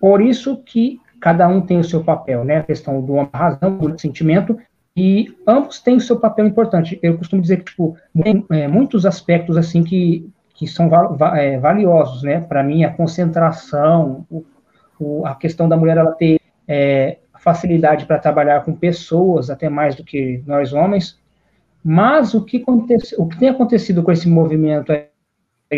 por isso que cada um tem o seu papel, né? A questão do razão, do sentimento, e ambos têm o seu papel importante. Eu costumo dizer que, tipo, tem é, muitos aspectos, assim, que, que são é, valiosos, né? Para mim, a concentração, o, o, a questão da mulher, ela ter é, facilidade para trabalhar com pessoas, até mais do que nós homens, mas o que, acontece, o que tem acontecido com esse movimento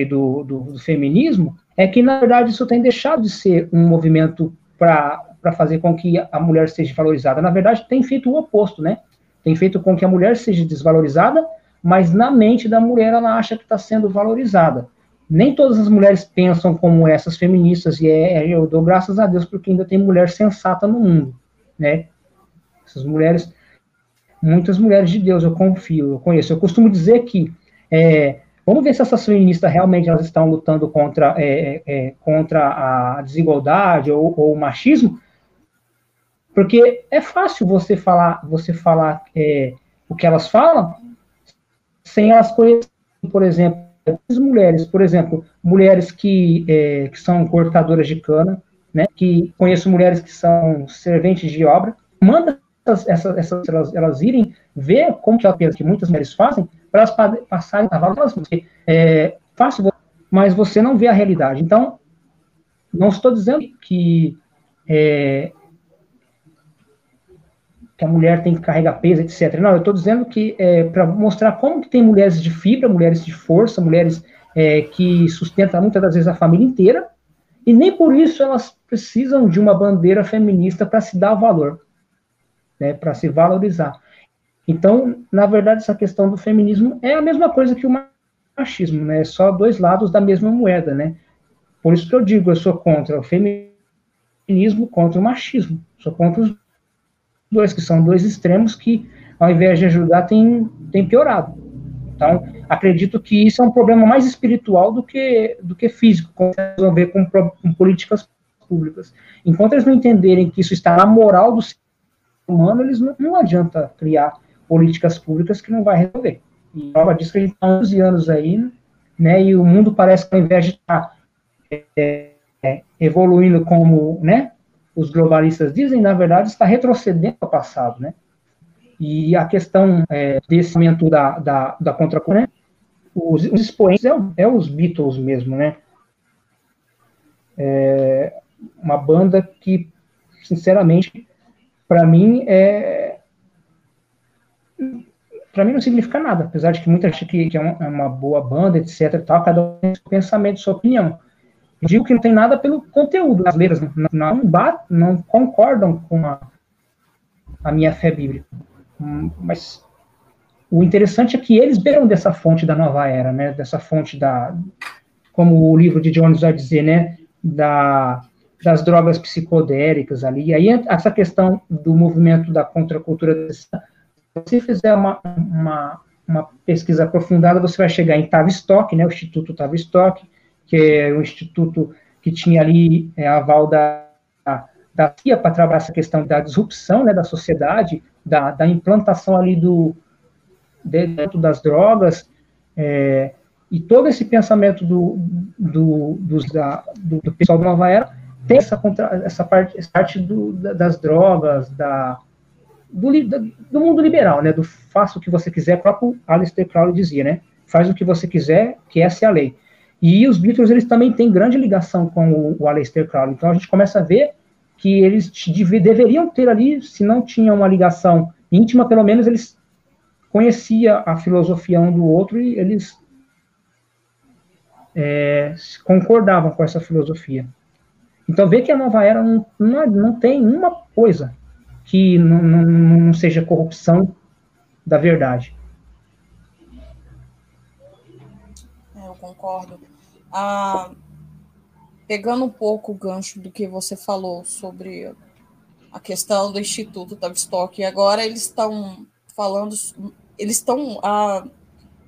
do, do, do feminismo é que, na verdade, isso tem deixado de ser um movimento para fazer com que a mulher seja valorizada. Na verdade, tem feito o oposto, né? Tem feito com que a mulher seja desvalorizada, mas na mente da mulher ela acha que está sendo valorizada. Nem todas as mulheres pensam como essas feministas, e é, eu dou graças a Deus porque ainda tem mulher sensata no mundo, né? Essas mulheres, muitas mulheres de Deus, eu confio, eu conheço. Eu costumo dizer que é, Vamos ver se essas feministas realmente elas estão lutando contra, é, é, é, contra a desigualdade ou, ou, o machismo, porque é fácil você falar, você falar é, o que elas falam sem elas conhecerem, por exemplo, as mulheres, por exemplo, mulheres que, é, que são cortadoras de cana, né, que conheço mulheres que são serventes de obra, manda essas, essas, essas elas, elas irem ver como que, elas, que muitas mulheres fazem para elas passarem a valer porque é fácil, mas você não vê a realidade. Então, não estou dizendo que é, que a mulher tem que carregar peso, etc. Não, eu estou dizendo que é, para mostrar como que tem mulheres de fibra, mulheres de força, mulheres é, que sustentam muitas das vezes a família inteira, e nem por isso elas precisam de uma bandeira feminista para se dar valor, né, para se valorizar. Então, na verdade, essa questão do feminismo é a mesma coisa que o machismo, né? É só dois lados da mesma moeda, né? Por isso que eu digo, eu sou contra o feminismo, contra o machismo. Sou contra os dois, que são dois extremos que, ao invés de ajudar, tem, tem piorado. Então, acredito que isso é um problema mais espiritual do que, do que físico, com resolver com, com políticas públicas. Enquanto eles não entenderem que isso está na moral do ser humano, eles não, não adianta criar políticas públicas que não vai resolver. E prova disso que a gente está há 11 anos aí, né, e o mundo parece que ao invés de estar é, é, evoluindo como, né, os globalistas dizem, na verdade está retrocedendo ao passado, né, e a questão é, desse momento da, da, da contra né, os, os expoentes é, é, os Beatles mesmo, né, é uma banda que, sinceramente, para mim é para mim não significa nada, apesar de que muita gente que, que é, uma, é, uma, boa banda, etc. Tal, cada um tem seu pensamento, sua opinião. Eu digo que não tem nada pelo conteúdo, as letras não, não, não concordam com a, a minha fé bíblica. Hum, mas o interessante é que eles beberam dessa fonte da nova era, né? Dessa fonte da, como o livro de Jones vai dizer, né? Da, das drogas psicodélicas ali. E aí essa questão do movimento da contracultura você fizer uma, uma, uma, pesquisa aprofundada, você vai chegar em Tavistock, né, o Instituto Tavistock, que é um instituto que tinha ali é, aval da, da CIA para trabalhar essa questão da disrupção né, da sociedade, da, da implantação ali do dentro das drogas, é, e todo esse pensamento do, do, do, da, do, do pessoal da Nova Era tem essa, contra, essa parte, essa parte do, das drogas, da, do, do, mundo liberal, né, do faça o que você quiser, o próprio Aleister Crowley dizia, né, faz o que você quiser, que essa é a lei. E os Beatles, eles também têm grande ligação com o, o Aleister Crowley, então a gente começa a ver que eles deveriam ter ali, se não tinham uma ligação íntima, pelo menos eles conheciam a filosofia um do outro e eles é, concordavam com essa filosofia. Então, vê que a nova era não, não, não tem uma coisa que não, não, não seja corrupção da verdade. É, eu concordo. Ah, pegando um pouco o gancho do que você falou sobre a questão do Instituto Tavistock, agora eles estão falando, eles estão, ah,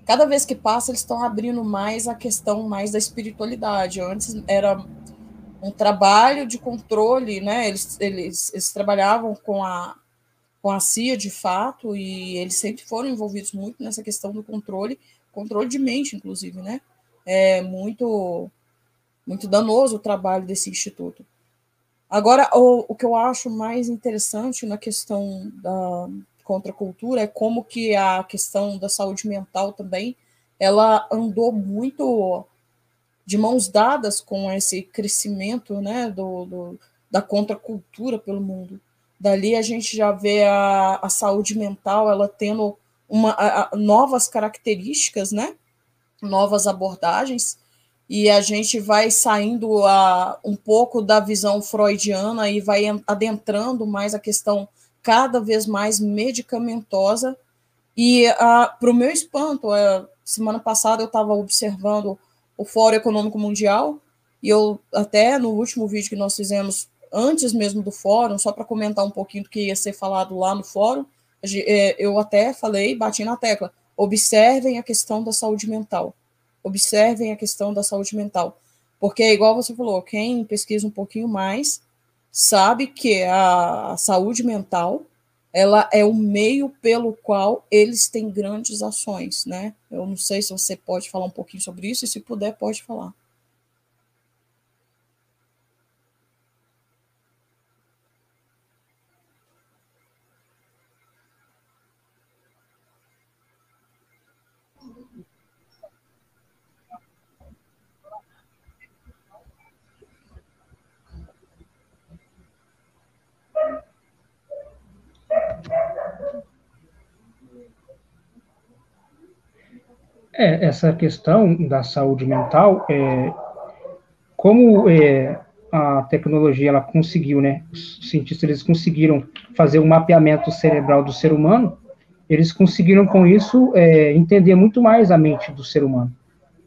cada vez que passa, eles estão abrindo mais a questão mais da espiritualidade. Antes era um trabalho de controle, né? Eles, eles, eles trabalhavam com a, com a CIA de fato, e eles sempre foram envolvidos muito nessa questão do controle, controle de mente, inclusive, né? É muito, muito danoso o trabalho desse instituto. Agora, o, o que eu acho mais interessante na questão da contracultura é como que a questão da saúde mental também, ela andou muito de mãos dadas com esse crescimento né, do, do, da contracultura pelo mundo. Dali a gente já vê a, a saúde mental ela tendo uma, a, a, novas características, né, novas abordagens, e a gente vai saindo a, um pouco da visão freudiana e vai adentrando mais a questão cada vez mais medicamentosa. E para o meu espanto, semana passada eu estava observando o Fórum Econômico Mundial, e eu até no último vídeo que nós fizemos, antes mesmo do fórum, só para comentar um pouquinho do que ia ser falado lá no fórum, é, eu até falei, bati na tecla, observem a questão da saúde mental. Observem a questão da saúde mental. Porque, igual você falou, quem pesquisa um pouquinho mais sabe que a saúde mental ela é o meio pelo qual eles têm grandes ações, né? Eu não sei se você pode falar um pouquinho sobre isso, e se puder, pode falar. É, essa questão da saúde mental, é, como é, a tecnologia ela conseguiu, né? Os cientistas eles conseguiram fazer um mapeamento cerebral do ser humano, eles conseguiram com isso é, entender muito mais a mente do ser humano,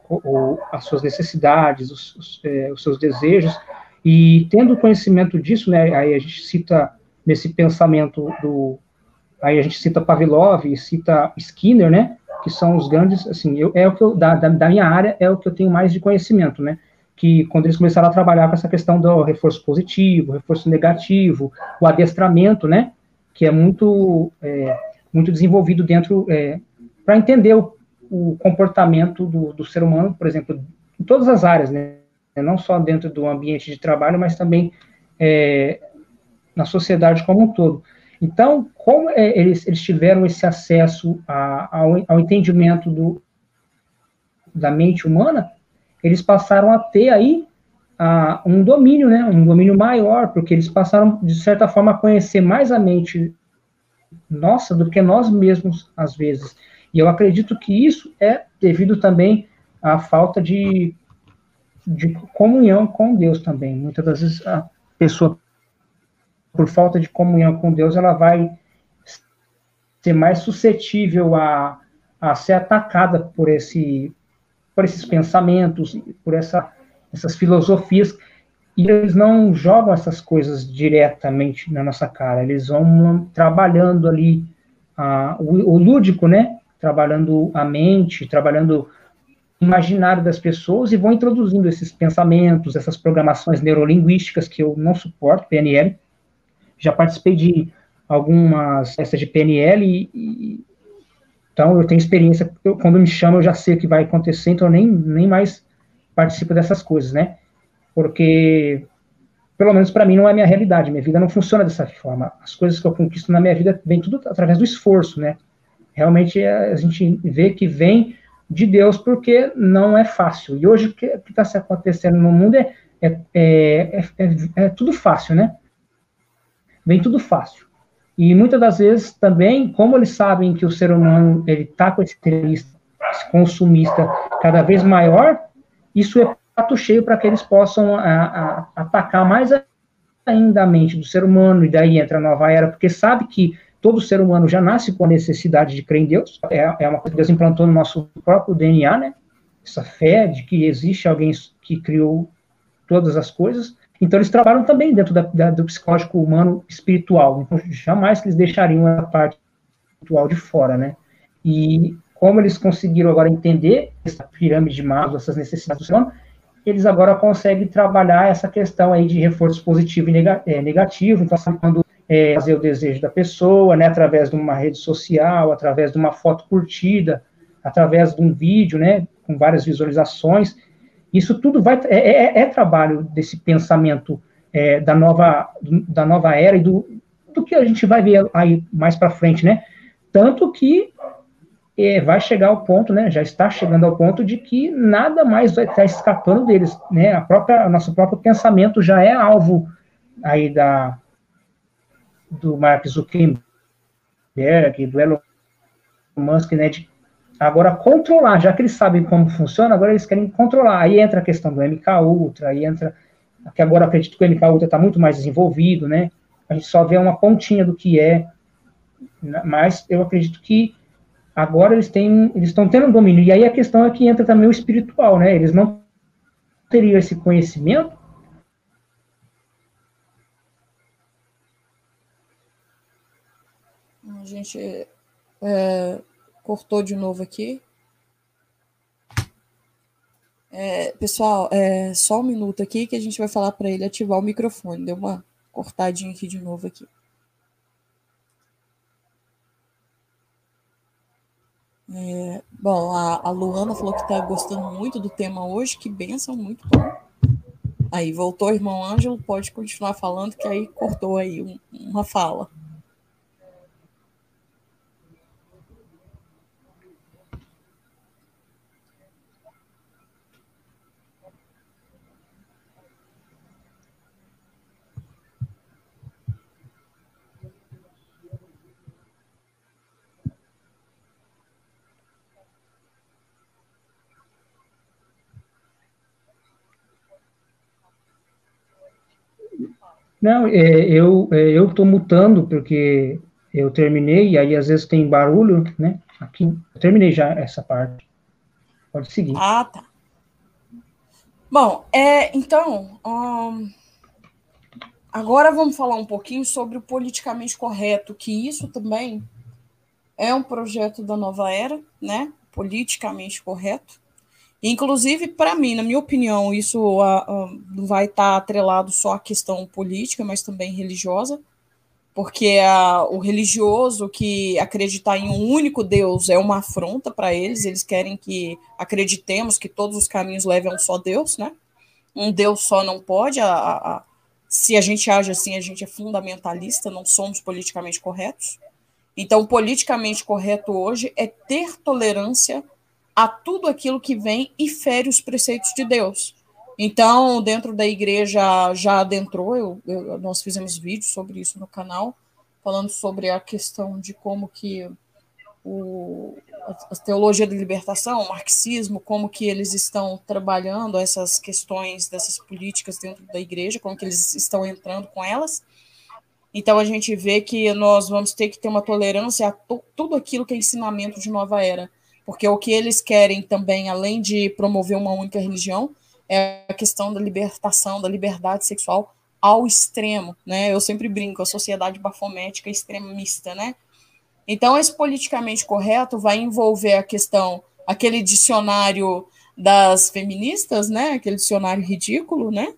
ou, as suas necessidades, os, os, é, os, seus desejos, e tendo conhecimento disso, né? Aí a gente cita nesse pensamento do, aí a gente cita Pavlov, cita Skinner, né? Que são os grandes, assim, eu, é o que eu, da, da minha área é o que eu tenho mais de conhecimento, né? que quando eles começaram a trabalhar com essa questão do reforço positivo, reforço negativo, o adestramento, né, que é muito, é, muito desenvolvido dentro, é, para entender o, o comportamento do, do, ser humano, por exemplo, em todas as áreas, né, não só dentro do ambiente de trabalho, mas também é, na sociedade como um todo. Então, como é, eles, eles tiveram esse acesso a, ao, ao entendimento do, da mente humana, eles passaram a ter aí a, um domínio, né, um domínio maior, porque eles passaram, de certa forma, a conhecer mais a mente nossa do que nós mesmos, às vezes. E eu acredito que isso é devido também à falta de, de comunhão com Deus também. Muitas das vezes a pessoa, por falta de comunhão com Deus, ela vai ser mais suscetível a, a ser atacada por esse por esses pensamentos, por essa, essas filosofias, e eles não jogam essas coisas diretamente na nossa cara, eles vão trabalhando ali a, o, o lúdico, né? Trabalhando a mente, trabalhando o imaginário das pessoas e vão introduzindo esses pensamentos, essas programações neurolinguísticas que eu não suporto, PNL. Já participei de algumas peças de PNL e, então, eu tenho experiência, eu, quando me chamam, eu já sei o que vai acontecer, então eu nem, nem mais participo dessas coisas, né? Porque, pelo menos para mim, não é minha realidade, minha vida não funciona dessa forma. As coisas que eu conquisto na minha vida vêm tudo através do esforço, né? Realmente, é, a gente vê que vem de Deus porque não é fácil. E hoje, o que está acontecendo no mundo é, é, é, é, é tudo fácil, né? Vem tudo fácil. E muitas das vezes também, como eles sabem que o ser humano ele está com esse consumista cada vez maior, isso é prato cheio para que eles possam a, a, atacar mais ainda a mente do ser humano, e daí entra a nova era, porque sabe que todo ser humano já nasce com a necessidade de crer em Deus, é, é uma coisa que Deus implantou no nosso próprio DNA, né? Essa fé de que existe alguém que criou todas as coisas, então, eles trabalham também dentro da, da, do psicológico humano espiritual. Então, jamais que eles deixariam a parte espiritual de fora, né? E como eles conseguiram agora entender essa pirâmide de Maslow, essas necessidades do ser humano, eles agora conseguem trabalhar essa questão aí de reforço positivo e é, negativo. Então, quando é, fazer o desejo da pessoa, né, através de uma rede social, através de uma foto curtida, através de um vídeo, né, com várias visualizações. Isso tudo vai é, é, é trabalho desse pensamento é, da, nova, da nova era e do, do que a gente vai ver aí mais para frente, né? Tanto que é, vai chegar ao ponto, né? Já está chegando ao ponto de que nada mais vai estar escapando deles, né? A própria, nosso próprio pensamento já é alvo aí da do Mark Zuckerberg, do Elon Musk, né? De Agora, controlar, já que eles sabem como funciona, agora eles querem controlar. Aí entra a questão do MK Ultra, aí entra. Que agora acredito que o MK Ultra está muito mais desenvolvido, né? A gente só vê uma pontinha do que é. Mas eu acredito que agora eles têm, eles estão tendo um domínio. E aí a questão é que entra também o espiritual, né? Eles não teriam esse conhecimento. A gente é, Cortou de novo aqui. É, pessoal, é, só um minuto aqui que a gente vai falar para ele ativar o microfone. Deu uma cortadinha aqui de novo aqui. É, bom, a, a, Luana falou que está gostando muito do tema hoje. Que benção, muito bom. Aí voltou, irmão Ângelo, pode continuar falando, que aí cortou aí um, uma fala. Não, é, eu é, eu estou mutando porque eu terminei e aí às vezes tem barulho, né? Aqui eu terminei já essa parte. Pode seguir. Ah, tá. Bom, é, então, agora vamos falar um pouquinho sobre o politicamente correto, que isso também é um projeto da nova era, né? Politicamente correto. Inclusive, para mim, na minha opinião, isso uh, uh, não vai estar tá atrelado só à questão política, mas também religiosa, porque uh, o religioso que acreditar em um único Deus é uma afronta para eles, eles querem que acreditemos que todos os caminhos levem a um só Deus, né? Um Deus só não pode, a, a, se a gente age assim, a gente é fundamentalista, não somos politicamente corretos. Então, politicamente correto hoje é ter tolerância a tudo aquilo que vem e fere os preceitos de Deus. Então, dentro da igreja já adentrou, eu, eu, nós fizemos vídeos sobre isso no canal, falando sobre a questão de como que o, a teologia da libertação, o marxismo, como que eles estão trabalhando essas questões dessas políticas dentro da igreja, como que eles estão entrando com elas. Então a gente vê que nós vamos ter que ter uma tolerância a tudo aquilo que é ensinamento de nova era porque o que eles querem também, além de promover uma única religião, é a questão da libertação, da liberdade sexual ao extremo, né? Eu sempre brinco, a sociedade bafomética extremista, né? Então, esse politicamente correto vai envolver a questão, aquele dicionário das feministas, né? Aquele dicionário ridículo, né?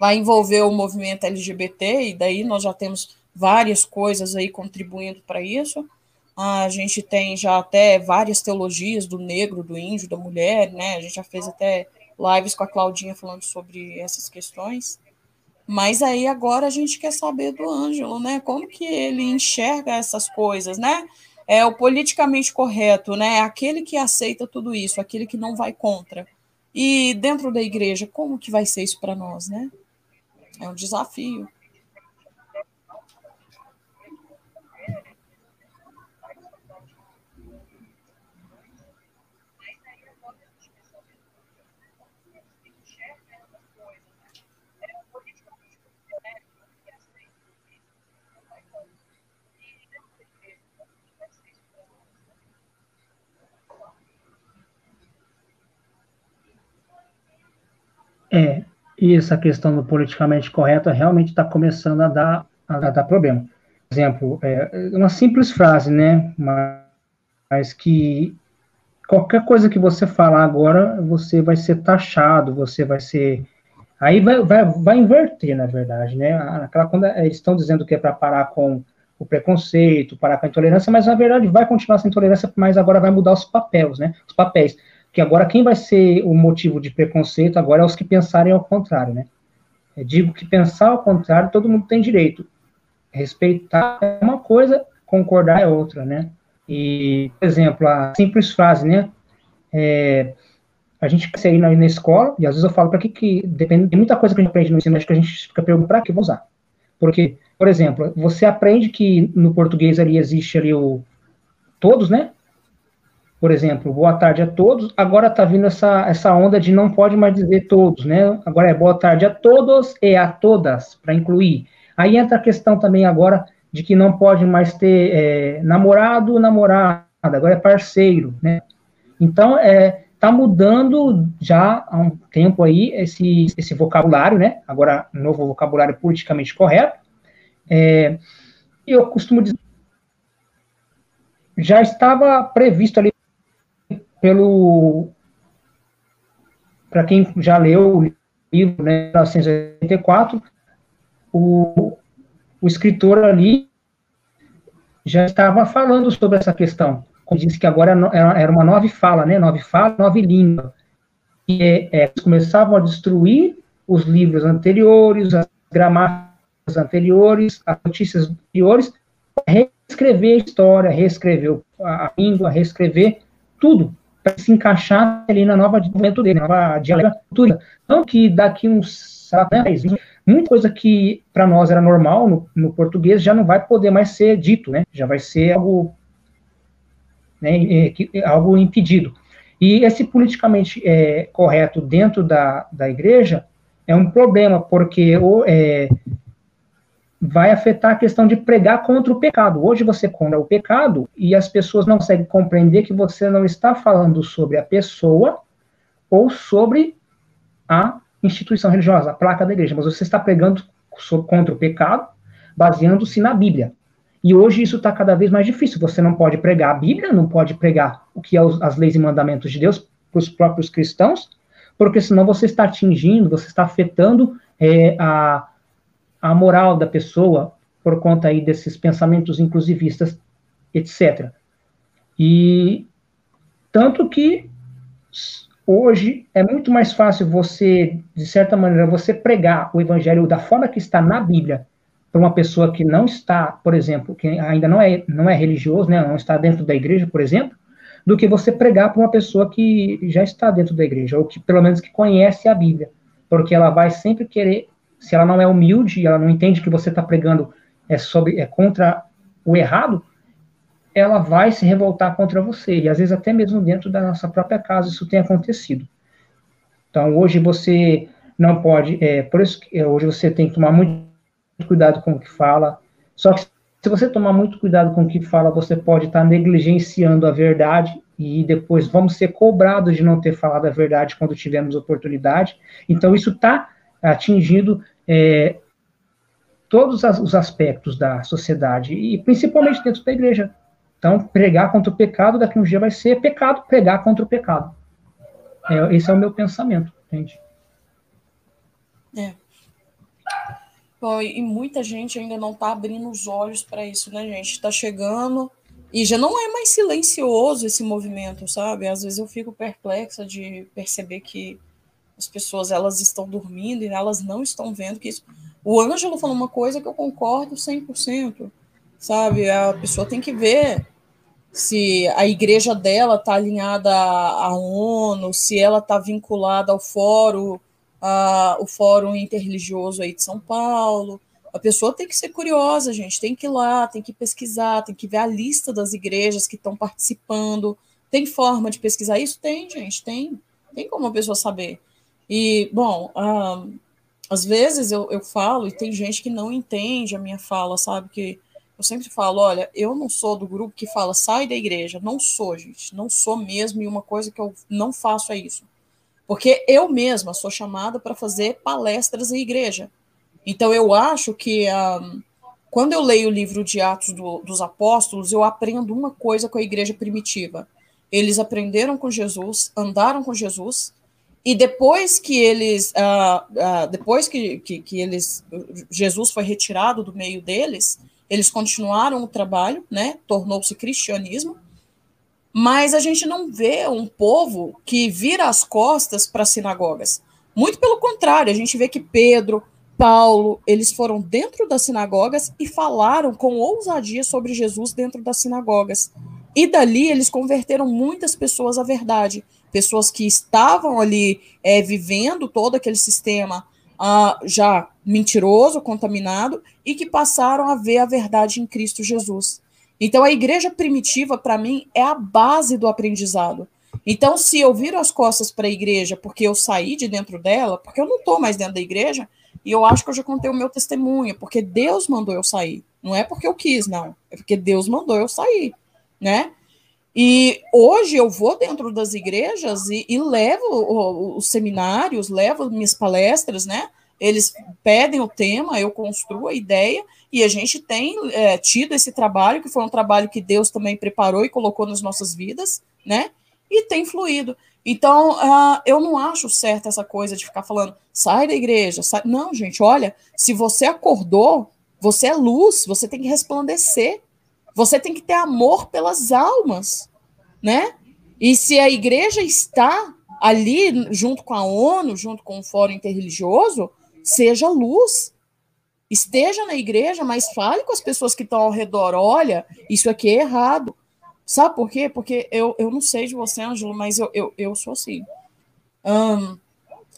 Vai envolver o movimento LGBT, e daí nós já temos várias coisas aí contribuindo para isso. A gente tem já até várias teologias do negro, do índio, da mulher, né? A gente já fez até lives com a Claudinha falando sobre essas questões. Mas aí agora a gente quer saber do Ângelo, né? Como que ele enxerga essas coisas, né? É o politicamente correto, né? Aquele que aceita tudo isso, aquele que não vai contra. E dentro da igreja, como que vai ser isso para nós, né? É um desafio. É, e essa questão do politicamente correto realmente está começando a dar, a dar problema. Exemplo, é uma simples frase, né? Mas, mas que qualquer coisa que você falar agora, você vai ser taxado, você vai ser. Aí vai, vai, vai inverter, na verdade, né? Aquela, quando eles estão dizendo que é para parar com o preconceito, parar com a intolerância, mas na verdade vai continuar essa intolerância, mas agora vai mudar os papéis, né? Os papéis que agora quem vai ser o motivo de preconceito agora é os que pensarem ao contrário, né? Eu digo que pensar ao contrário todo mundo tem direito. Respeitar é uma coisa, concordar é outra, né? E, por exemplo, a simples frase, né? É, a gente quer ir na, na, escola, e às vezes eu falo para que que depende de muita coisa que a gente aprende no ensino, acho que a gente fica perguntando para que vou usar. Porque, por exemplo, você aprende que no português ali existe ali o todos, né? Por exemplo, boa tarde a todos, agora está vindo essa, essa onda de não pode mais dizer todos, né? Agora é boa tarde a todos e a todas, para incluir. Aí entra a questão também agora de que não pode mais ter é, namorado, namorada, agora é parceiro, né? Então, é, tá mudando já há um tempo aí esse, esse vocabulário, né? Agora, novo vocabulário politicamente correto. É, eu costumo dizer já estava previsto ali pelo para quem já leu o livro, né, 1984, o, o escritor ali já estava falando sobre essa questão. Como disse que agora era uma nova fala, né? Nova fala, nova língua. E é, é, começavam a destruir os livros anteriores, as gramáticas anteriores, as notícias anteriores, reescrever a história, reescrever a língua, reescrever tudo para se encaixar ali na nova desenvolvimento dele, na nova dialetura. Então, que daqui uns, sei lá, muita coisa que para nós era normal no, no, português já não vai poder mais ser dito, né? Já vai ser algo, né, é, é, algo impedido. E esse politicamente é, correto dentro da, da igreja é um problema, porque o, é, vai afetar a questão de pregar contra o pecado. Hoje você contra o pecado e as pessoas não conseguem compreender que você não está falando sobre a pessoa ou sobre a instituição religiosa, a placa da igreja, mas você está pregando contra o pecado, baseando-se na Bíblia. E hoje isso está cada vez mais difícil. Você não pode pregar a Bíblia, não pode pregar o que é as leis e mandamentos de Deus para os próprios cristãos, porque senão você está atingindo, você está afetando é, a, a moral da pessoa por conta aí desses pensamentos inclusivistas, etc. E tanto que hoje é muito mais fácil você, de certa maneira, você pregar o evangelho da forma que está na Bíblia para uma pessoa que não está, por exemplo, que ainda não é, não é religioso, né, não está dentro da igreja, por exemplo, do que você pregar para uma pessoa que já está dentro da igreja, ou que pelo menos que conhece a Bíblia, porque ela vai sempre querer, se ela não é humilde, ela não entende que você está pregando é sobre é contra o errado, ela vai se revoltar contra você, e às vezes até mesmo dentro da nossa própria casa isso tem acontecido. Então hoje você não pode, é, por isso que hoje você tem que tomar muito cuidado com o que fala. Só que se você tomar muito cuidado com o que fala, você pode estar negligenciando a verdade e depois vamos ser cobrados de não ter falado a verdade quando tivermos oportunidade. Então, isso está atingindo é, todos os aspectos da sociedade e principalmente dentro da igreja. Então, pregar contra o pecado daqui um dia vai ser pecado pregar contra o pecado. É, esse é o meu pensamento, entende? É. Bom, e muita gente ainda não está abrindo os olhos para isso, né, gente? Está chegando e já não é mais silencioso esse movimento, sabe? Às vezes eu fico perplexa de perceber que as pessoas elas estão dormindo e elas não estão vendo que isso. O Ângelo falou uma coisa que eu concordo 100%, sabe? A pessoa tem que ver se a igreja dela está alinhada à ONU, se ela está vinculada ao fórum a, o Fórum Interreligioso aí de São Paulo. A pessoa tem que ser curiosa, gente, tem que ir lá, tem que pesquisar, tem que ver a lista das igrejas que estão participando. Tem forma de pesquisar isso? Tem, gente, tem. Tem como a pessoa saber. E, bom, ah, às vezes eu, eu falo e tem gente que não entende a minha fala, sabe? Que eu sempre falo, olha, eu não sou do grupo que fala sai da igreja. Não sou, gente. Não sou mesmo. E uma coisa que eu não faço é isso. Porque eu mesma sou chamada para fazer palestras em igreja. Então eu acho que um, quando eu leio o livro de Atos do, dos Apóstolos, eu aprendo uma coisa com a igreja primitiva. Eles aprenderam com Jesus, andaram com Jesus, e depois que eles, uh, uh, depois que, que, que, eles, Jesus foi retirado do meio deles, eles continuaram o trabalho, né? Tornou-se cristianismo. Mas a gente não vê um povo que vira as costas para as sinagogas. Muito pelo contrário, a gente vê que Pedro, Paulo, eles foram dentro das sinagogas e falaram com ousadia sobre Jesus dentro das sinagogas. E dali eles converteram muitas pessoas à verdade. Pessoas que estavam ali é, vivendo todo aquele sistema ah, já mentiroso, contaminado, e que passaram a ver a verdade em Cristo Jesus. Então, a igreja primitiva, para mim, é a base do aprendizado. Então, se eu viro as costas para a igreja porque eu saí de dentro dela, porque eu não estou mais dentro da igreja, e eu acho que eu já contei o meu testemunho, porque Deus mandou eu sair. Não é porque eu quis, não. É porque Deus mandou eu sair, né? E hoje eu vou dentro das igrejas e, e levo os seminários, levo minhas palestras, né? Eles pedem o tema, eu construo a ideia e a gente tem é, tido esse trabalho, que foi um trabalho que Deus também preparou e colocou nas nossas vidas, né? E tem fluído. Então, uh, eu não acho certo essa coisa de ficar falando, sai da igreja. Sai... Não, gente, olha, se você acordou, você é luz, você tem que resplandecer. Você tem que ter amor pelas almas, né? E se a igreja está ali junto com a ONU, junto com o Fórum Interreligioso, seja luz. Esteja na igreja, mas fale com as pessoas que estão ao redor. Olha, isso aqui é errado. Sabe por quê? Porque eu, eu não sei de você, Ângelo, mas eu, eu, eu sou assim. Um,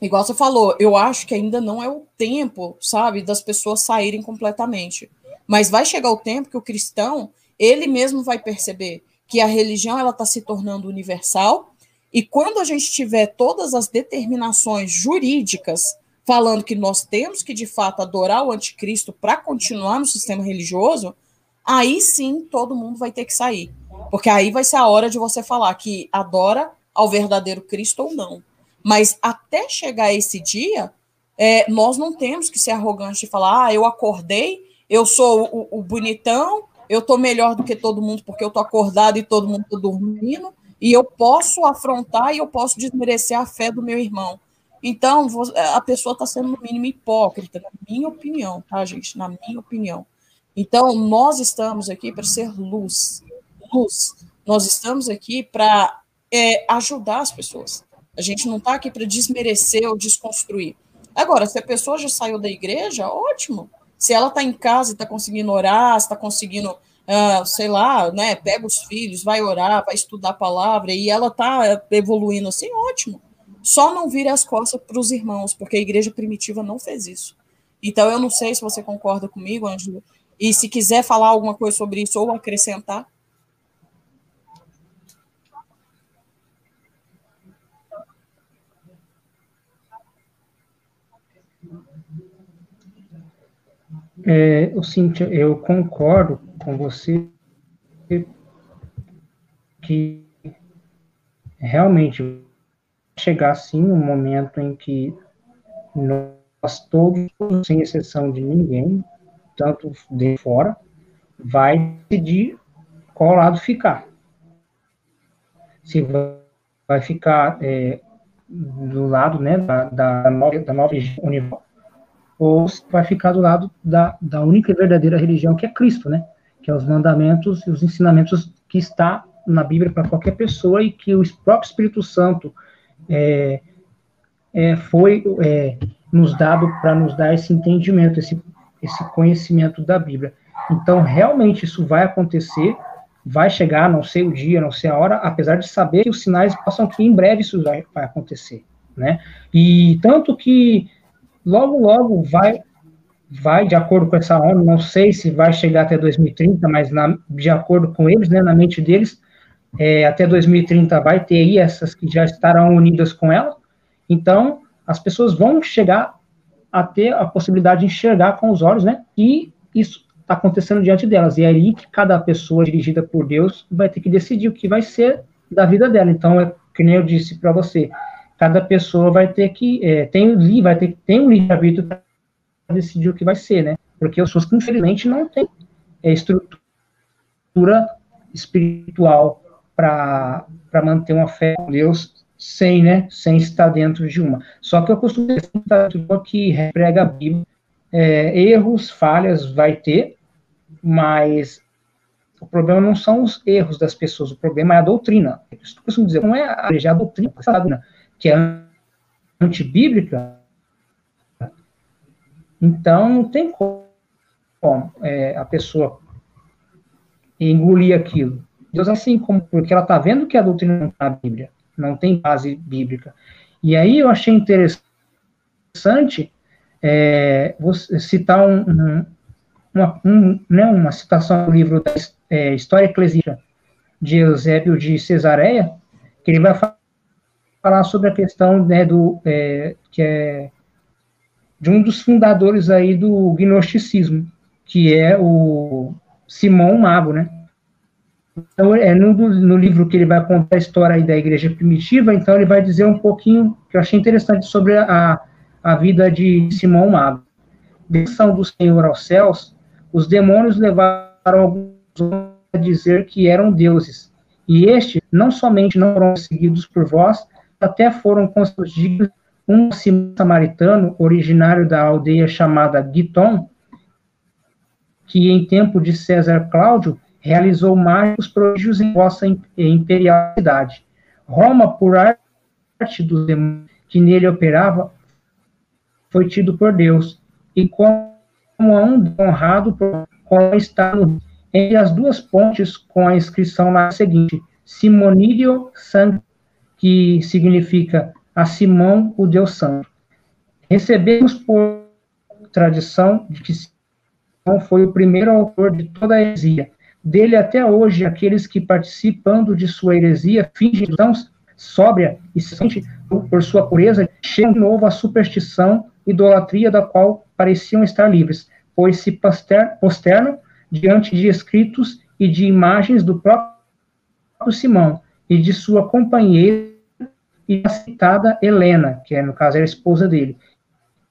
igual você falou, eu acho que ainda não é o tempo, sabe, das pessoas saírem completamente. Mas vai chegar o tempo que o cristão, ele mesmo vai perceber que a religião ela está se tornando universal e quando a gente tiver todas as determinações jurídicas falando que nós temos que, de fato, adorar o anticristo para continuar no sistema religioso, aí sim todo mundo vai ter que sair. Porque aí vai ser a hora de você falar que adora ao verdadeiro Cristo ou não. Mas até chegar esse dia, é, nós não temos que ser arrogantes de falar, ah, eu acordei, eu sou o, o bonitão, eu tô melhor do que todo mundo porque eu tô acordado e todo mundo tá dormindo, e eu posso afrontar e eu posso desmerecer a fé do meu irmão. Então, a pessoa está sendo, no mínimo, hipócrita, na minha opinião, tá, gente? Na minha opinião. Então, nós estamos aqui para ser luz. Luz. Nós estamos aqui para é, ajudar as pessoas. A gente não está aqui para desmerecer ou desconstruir. Agora, se a pessoa já saiu da igreja, ótimo. Se ela está em casa e está conseguindo orar, está conseguindo, uh, sei lá, né, pega os filhos, vai orar, vai estudar a palavra e ela está evoluindo assim, ótimo. Só não vire as costas para os irmãos, porque a igreja primitiva não fez isso. Então, eu não sei se você concorda comigo, Ângelo, e se quiser falar alguma coisa sobre isso ou acrescentar. É, eu, Cíntia, eu concordo com você que realmente chegar assim um momento em que nós todos, sem exceção de ninguém, tanto de fora, vai decidir qual lado ficar. Se vai ficar é, do lado né, da, da, nova, da nova universal ou vai ficar do lado da, da única e verdadeira religião, que é Cristo, né? Que é os mandamentos e os ensinamentos que está na Bíblia para qualquer pessoa e que o próprio Espírito Santo é, é, foi é, nos dado para nos dar esse entendimento, esse, esse conhecimento da Bíblia. Então, realmente, isso vai acontecer, vai chegar, não sei o dia, não sei a hora, apesar de saber que os sinais passam que em breve isso vai, vai acontecer, né? E tanto que logo, logo vai, vai de acordo com essa ONU, não sei se vai chegar até 2030, mas na, de acordo com eles, né, na mente deles, é, até 2030 vai ter aí essas que já estarão unidas com ela, então as pessoas vão chegar a ter a possibilidade de enxergar com os olhos, né, e isso está acontecendo diante delas, e é aí que cada pessoa dirigida por Deus vai ter que decidir o que vai ser da vida dela, então é que nem eu disse para você, cada pessoa vai ter que é, tem vai ter tem um livre arbítrio para decidir o que vai ser, né? Porque as pessoas infelizmente não têm é, estrutura espiritual para manter uma fé com Deus sem, né, sem estar dentro de uma. Só que eu costumo dizer que prega a Bíblia, é, erros, falhas vai ter, mas o problema não são os erros das pessoas, o problema é a doutrina. Eu costumo dizer, não é a, é a doutrina, que é antibíblica, então não tem como é, a pessoa engolir aquilo. Deus assim como porque ela está vendo que a doutrina não está na Bíblia, não tem base bíblica. E aí eu achei interessante é, citar um, um, uma, um, né, uma citação do livro da é, História Eclesiástica de Eusébio de Cesareia, que ele vai falar falar sobre a questão né, do é, que é de um dos fundadores aí do gnosticismo, que é o Simão Mago, né? Então, é no, no livro que ele vai contar a história da igreja primitiva, então ele vai dizer um pouquinho, que eu achei interessante, sobre a, a vida de Simão Mago. Desção do Senhor aos céus, os demônios levaram alguns a dizer que eram deuses, e estes não somente não foram seguidos por vós, até foram construídos um samaritano originário da aldeia chamada Giton, que em tempo de César Cláudio realizou mágicos prodígios em vossa imperial cidade. Roma, por arte dos demônios que nele operava, foi tido por Deus, e como um honrado como está no, entre as duas pontes com a inscrição lá seguinte, Simonídio Santo que significa a Simão, o Deus Santo. Recebemos por tradição de que Simão foi o primeiro autor de toda a heresia. Dele até hoje, aqueles que participando de sua heresia fingem tão sóbria e sente por sua pureza, chegam de novo à superstição idolatria da qual pareciam estar livres, pois se posternam diante de escritos e de imagens do próprio Simão e de sua companheira e a citada Helena, que é, no caso, era a esposa dele,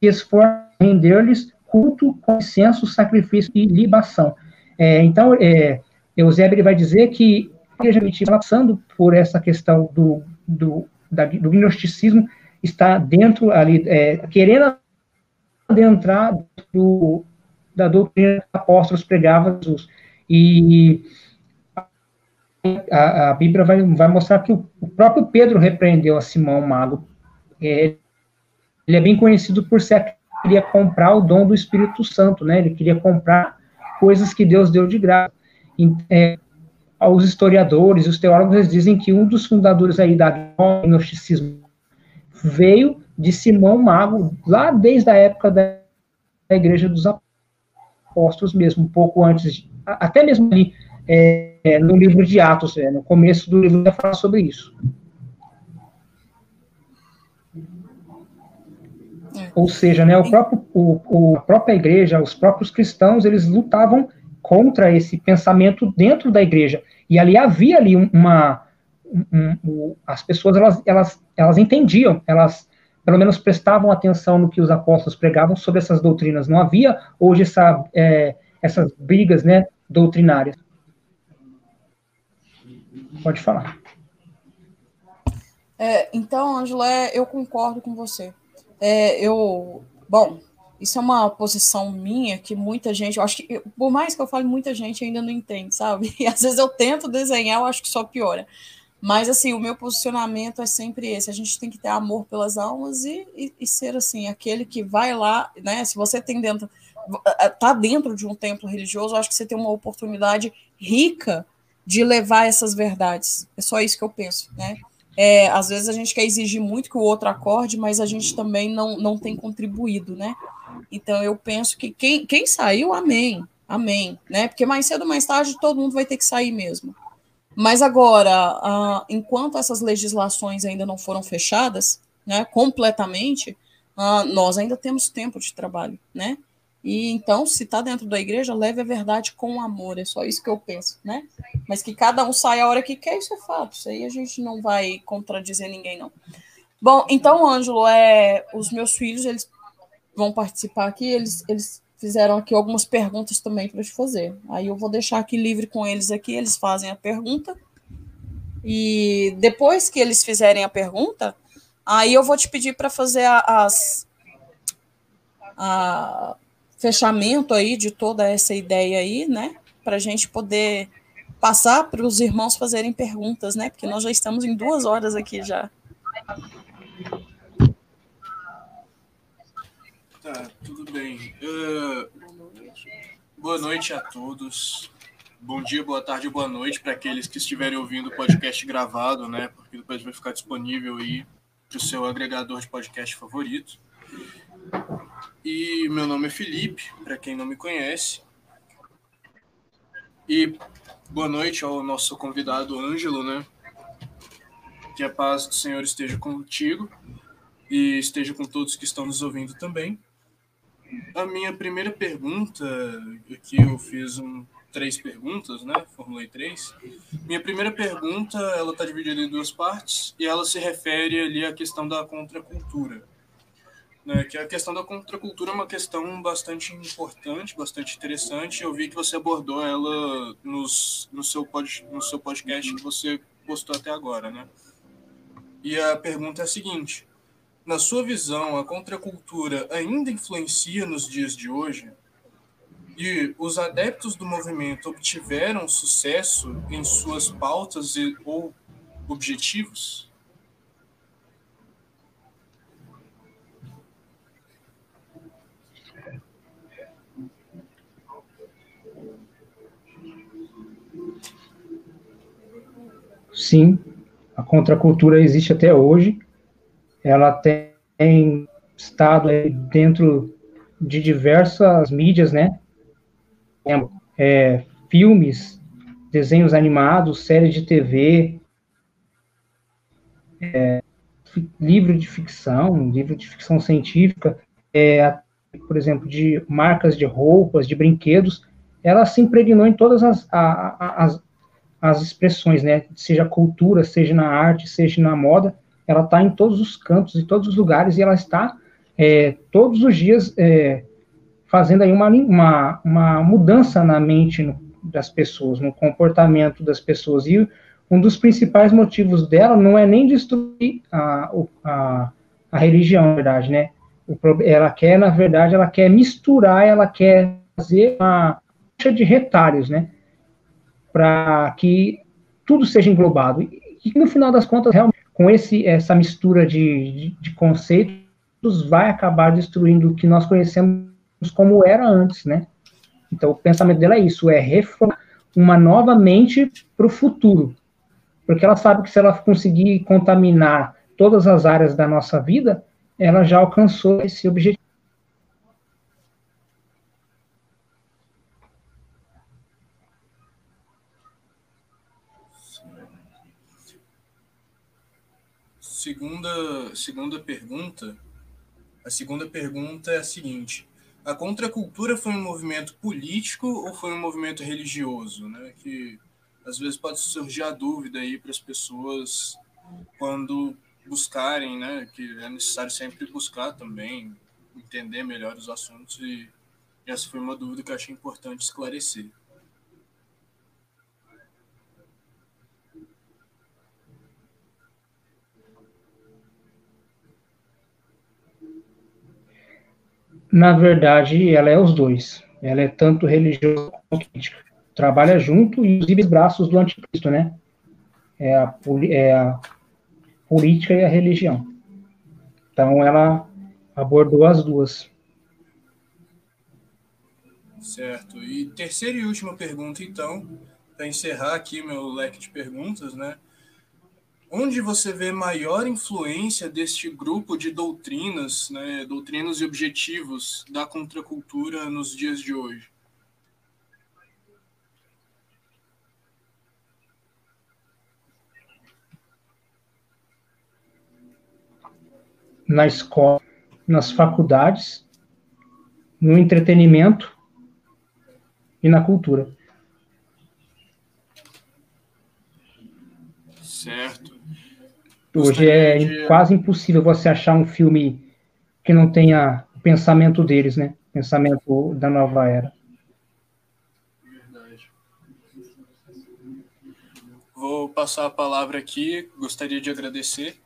e esforçam render-lhes culto, consenso, sacrifício e libação. É, então, é, Eusébio ele vai dizer que a igreja primitiva, passando por essa questão do, do, da, do gnosticismo, está dentro ali, é, querendo adentrar do, da doutrina que apóstolos pregavam Jesus. E a, a, Bíblia vai, vai mostrar que o, o, próprio Pedro repreendeu a Simão Mago. É, ele é bem conhecido por ser que queria comprar o dom do Espírito Santo, né? Ele queria comprar coisas que Deus deu de graça. E, é, os historiadores, os teólogos, dizem que um dos fundadores aí da gnosticismo veio de Simão Mago, lá desde a época da Igreja dos Apóstolos mesmo, um pouco antes, até mesmo ali é, no livro de Atos, é, no começo do livro, vai falar sobre isso. É. Ou seja, né, o próprio, o, o, a própria igreja, os próprios cristãos, eles lutavam contra esse pensamento dentro da igreja. E ali havia ali uma... Um, um, as pessoas, elas, elas, elas entendiam, elas pelo menos prestavam atenção no que os apóstolos pregavam sobre essas doutrinas. Não havia hoje essa, é, essas brigas né, doutrinárias. Pode falar. É, então, Angela, é, eu concordo com você. É, eu, bom, isso é uma posição minha que muita gente, eu acho que, por mais que eu fale, muita gente ainda não entende, sabe? (laughs) E às vezes eu tento desenhar, eu acho que só piora. Mas, assim, o meu posicionamento é sempre esse: a gente tem que ter amor pelas almas e, e, e ser, assim, aquele que vai lá, né? Se você tem dentro, tá dentro de um templo religioso, eu acho que você tem uma oportunidade rica de levar essas verdades. É só isso que eu penso, né? É, às vezes a gente quer exigir muito que o outro acorde, mas a gente também não, não tem contribuído, né? Então eu penso que quem, quem saiu, amém, amém, né? Porque mais cedo ou mais tarde todo mundo vai ter que sair mesmo. Mas agora, enquanto essas legislações ainda não foram fechadas, né, completamente, nós ainda temos tempo de trabalho, né? E então, se está dentro da igreja, leve a verdade com amor. É só isso que eu penso, né? Mas que cada um saia a hora que quer, isso é fato. Isso aí a gente não vai contradizer ninguém, não. Bom, então, Ângelo, é, os meus filhos, eles vão participar aqui, eles, eles fizeram aqui algumas perguntas também para te fazer. Aí eu vou deixar aqui livre com eles aqui, eles fazem a pergunta. E depois que eles fizerem a pergunta, aí eu vou te pedir para fazer as, a, fechamento aí de toda essa ideia aí, né? Para a gente poder passar para os irmãos fazerem perguntas, né? Porque nós já estamos em duas horas aqui já. Tá, tudo bem. Uh, boa noite a todos. Bom dia, boa tarde, boa noite para aqueles que estiverem ouvindo o podcast gravado, né? Porque depois vai ficar disponível aí para o seu agregador de podcast favorito. E meu nome é Felipe, para quem não me conhece. E boa noite ao nosso convidado Ângelo, né? Que a paz do Senhor esteja contigo e esteja com todos que estão nos ouvindo também. A minha primeira pergunta, aqui eu fiz um, três perguntas, né? Formulei três. Minha primeira pergunta, ela está dividida em duas partes e ela se refere ali à questão da contracultura né, que a questão da contracultura é uma questão bastante importante, bastante interessante. Eu vi que você abordou ela nos, no, seu pod, no seu podcast que você postou até agora, né? E a pergunta é a seguinte: na sua visão, a contracultura ainda influencia nos dias de hoje? E os adeptos do movimento obtiveram sucesso em suas pautas e, ou objetivos? Sim, a contracultura existe até hoje. Ela tem estado dentro de diversas mídias, né? É, filmes, desenhos animados, séries de TV, é, livro de ficção, livro de ficção científica. é, por exemplo, de marcas de roupas, de brinquedos, ela se impregnou em todas as, as, as expressões, né? Seja cultura, seja na arte, seja na moda, ela está em todos os cantos, em todos os lugares, e ela está é, todos os dias é, fazendo aí uma, uma, uma mudança na mente no, das pessoas, no comportamento das pessoas. E um dos principais motivos dela não é nem destruir a, a, a religião, na verdade, né? Ela quer, na verdade, ela quer misturar, ela quer fazer uma de retalhos, né? Para que tudo seja englobado. E, e, no final das contas, realmente, com esse, essa mistura de, de, de conceitos, vai acabar destruindo o que nós conhecemos como era antes, né? Então, o pensamento dela é isso, é reformar uma nova mente para o futuro. Porque ela sabe que se ela conseguir contaminar todas as áreas da nossa vida, ela já alcançou esse objetivo. Segunda, segunda pergunta. A segunda pergunta é a seguinte: a contracultura foi um movimento político ou foi um movimento religioso, né? Que às vezes pode surgir a dúvida aí para as pessoas quando buscarem, né? Que é necessário sempre buscar também entender melhor os assuntos e essa foi uma dúvida que eu achei importante esclarecer. Na verdade, ela é os dois. Ela é tanto religiosa quanto política. Trabalha junto e os braços do anticristo, né? É a, é a política e a religião. Então, ela abordou as duas. Certo. E terceira e última pergunta, então, para encerrar aqui meu leque de perguntas, né? Onde você vê maior influência deste grupo de doutrinas, né, doutrinas e objetivos da contracultura nos dias de hoje? Na escola, nas faculdades, no entretenimento e na cultura. Certo. Hoje é de... quase impossível você achar um filme que não tenha o pensamento deles, né? Pensamento da nova era. Verdade. Vou passar a palavra aqui. Gostaria de agradecer.